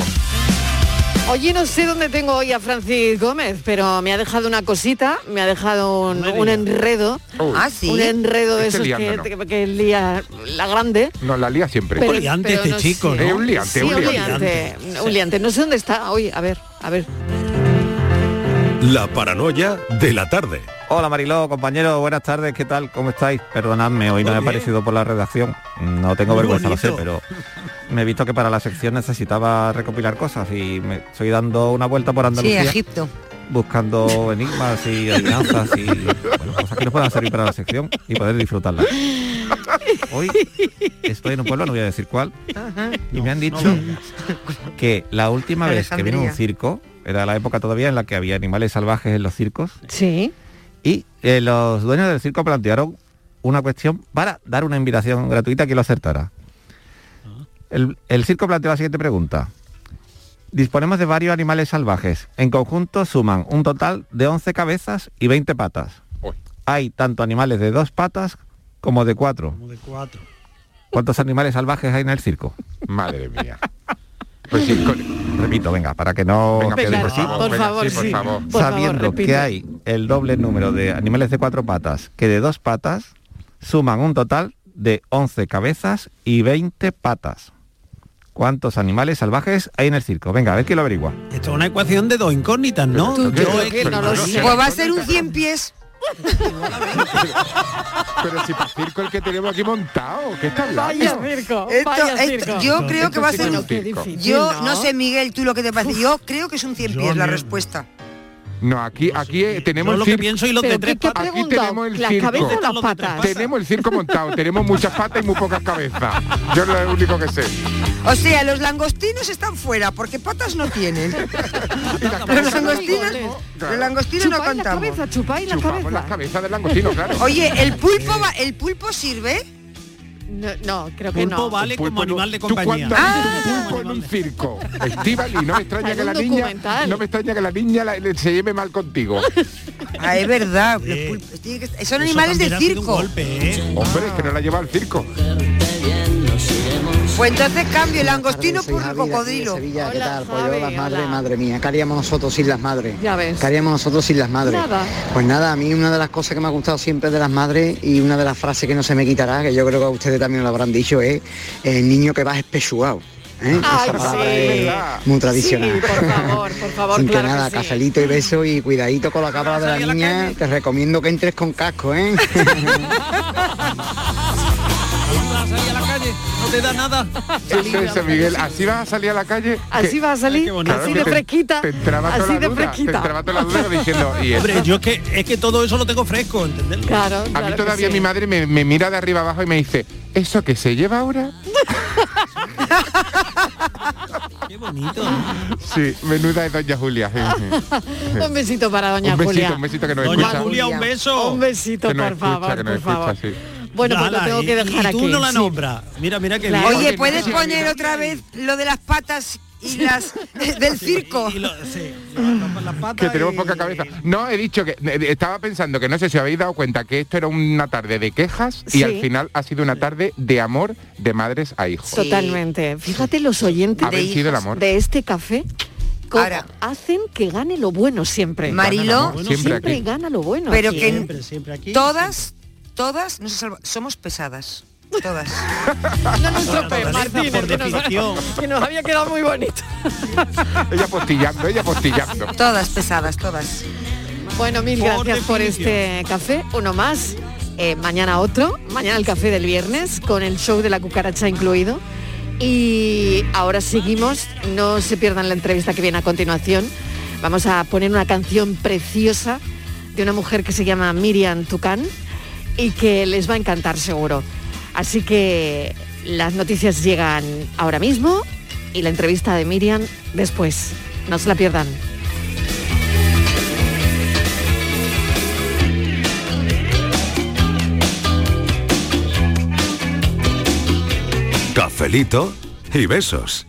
Oye, no sé dónde tengo hoy a Francis Gómez, pero me ha dejado una cosita, me ha dejado un, un enredo. Ah, sí. Un enredo de Este esos que, que lía la grande. No, la lía siempre. Pero- pero no sé. Es un liante, Sí, un un liante. liante. Un liante. No sé dónde está hoy. A ver, a ver. La paranoia de la tarde. Hola Mariló, compañero, buenas tardes, ¿qué tal? ¿Cómo estáis? Perdonadme, hoy no Muy he aparecido por la redacción. No tengo Muy vergüenza, lo sé, bonito. pero me he visto que para la sección necesitaba recopilar cosas y me estoy dando una vuelta por Sí, Andalucía. Egipto. buscando enigmas y adivinanzas y bueno, cosas que nos puedan servir para la sección y poder disfrutarla. Hoy estoy en un pueblo, no voy a decir cuál, y me han dicho que la última vez que vino un circo, era la época todavía en la que había animales salvajes en los circos, Sí. y eh, los dueños del circo plantearon una cuestión para dar una invitación gratuita a quien lo acertara. El, el circo planteó la siguiente pregunta. Disponemos de varios animales salvajes. En conjunto suman un total de 11 cabezas y 20 patas. Hay tanto animales de dos patas como de cuatro. De cuatro. ¿Cuántos animales salvajes hay en el circo? Madre mía. Pues sí, Repito, venga, para que no Venga, por por sí. favor, Por venga, favor, sí, por sí. favor. Por favor, Sabiendo que hay el doble número de animales de cuatro patas que de dos patas, suman un total de 11 cabezas y 20 patas. ¿Cuántos animales salvajes hay en el circo? Venga, a ver quién lo averigua. Esto es una ecuación de dos incógnitas, ¿no? Tú- Yo tú- es que no lo sé. Pues va a ser un 100 pies. Pero si para circo el que tenemos aquí montado, ¿qué está hablando? Vaya circo, Esto- vaya esto- circo. yo creo que va a ser un circo. Yo no sé, Miguel, tú lo que te parece. Yo creo que es un 100 pies la respuesta. No, aquí, aquí tenemos Yo el lo que circo. pienso y lo Pero de tres ¿qué- qué ha Aquí tenemos el ¿Las circo. cabezas o las patas? Tenemos el circo montado, tenemos muchas patas y muy pocas cabezas. Yo es lo único que sé. O sea, los langostinos están fuera porque patas no tienen. los langostinos, los langostinos no Chupáis la contamos. cabeza, chupáis la Chupamos cabeza. las cabezas del langostino, claro. Oye, el pulpo va- el pulpo sirve. No, no, creo que Pulpo no. vale Pulpo como no- animal de ¿Tú compañía. visto un pulpo en un circo? Y no me extraña que la niña no me extraña que la niña la- le- se lleve mal contigo. Ah, es verdad. los pulpos tienen que- son Eso animales de circo. golpe, ¿eh? Hombre, es que no la lleva al circo. Pues entonces cambio el langostino por de cocodrilo. Sevilla, ¿qué tal? Pues Javi, yo, las madres, hola. madre mía, ¿qué haríamos nosotros sin las madres? Ya ves. ¿Qué haríamos nosotros sin las madres? Nada. Pues nada, a mí una de las cosas que me ha gustado siempre de las madres y una de las frases que no se me quitará, que yo creo que a ustedes también lo habrán dicho, es el niño que va espechuado. ¿eh? Ay, Esa palabra sí. es muy tradicional. Sí, por favor, por favor, Sin que claro nada, que sí. cafelito y beso y cuidadito con la cabra de la niña, te recomiendo que entres con casco, ¿eh? ¿Vas a salir a la calle? ¿No te da nada? Eso, eso, Miguel, así vas a salir a la calle. Así que- va a salir, así de te- fresquita. Te entraba Así la de te fresquita. entraba toda la duda diciendo, y? Hombre, yo es que, es que todo eso lo tengo fresco, ¿entendés? Claro, A mí todavía mi madre me, me mira de arriba abajo y me dice, ¿eso que se lleva ahora? bonito. Sí, menuda es doña Julia. un besito para doña un besito, Julia. un besito que nos Doña escucha. Julia, un beso. Un besito, por escucha, favor, por favor. Bueno, pues lo tengo y- que dejar y aquí. tú no la sí. nombras. Mira, mira que Claro. bien. Oye, ¿puedes poner otra vez lo de las patas y las del circo? Y lo- sí, la- la pata Que tenemos y- poca cabeza. No, he dicho que eh, estaba pensando que no sé si habéis dado cuenta que esto era una tarde de quejas Sí. y al final ha sido una tarde de amor de madres a hijos. Totalmente. Fíjate los oyentes de, vencido el amor. de este café Ahora. hacen que gane lo bueno siempre. Marilo, Bueno, siempre gana lo bueno. pero aquí. que Siempre, siempre aquí. todas, todas, no se salva- somos pesadas. Todas. No nos tropes, naturaleza, Martínez, por que nos, definición. que nos había quedado muy bonito. Ella postillando, ella postillando. Todas pesadas, todas. Bueno, mil Por gracias por este café. Uno más. Eh, mañana otro. Mañana el café del viernes con el show de la cucaracha incluido. Y ahora seguimos. No se pierdan la entrevista que viene a continuación. Vamos a poner una canción preciosa de una mujer que se llama Miriam Tucán y que les va a encantar seguro. Así que las noticias llegan ahora mismo y la entrevista de Miriam después. No se la pierdan. Cafelito y besos.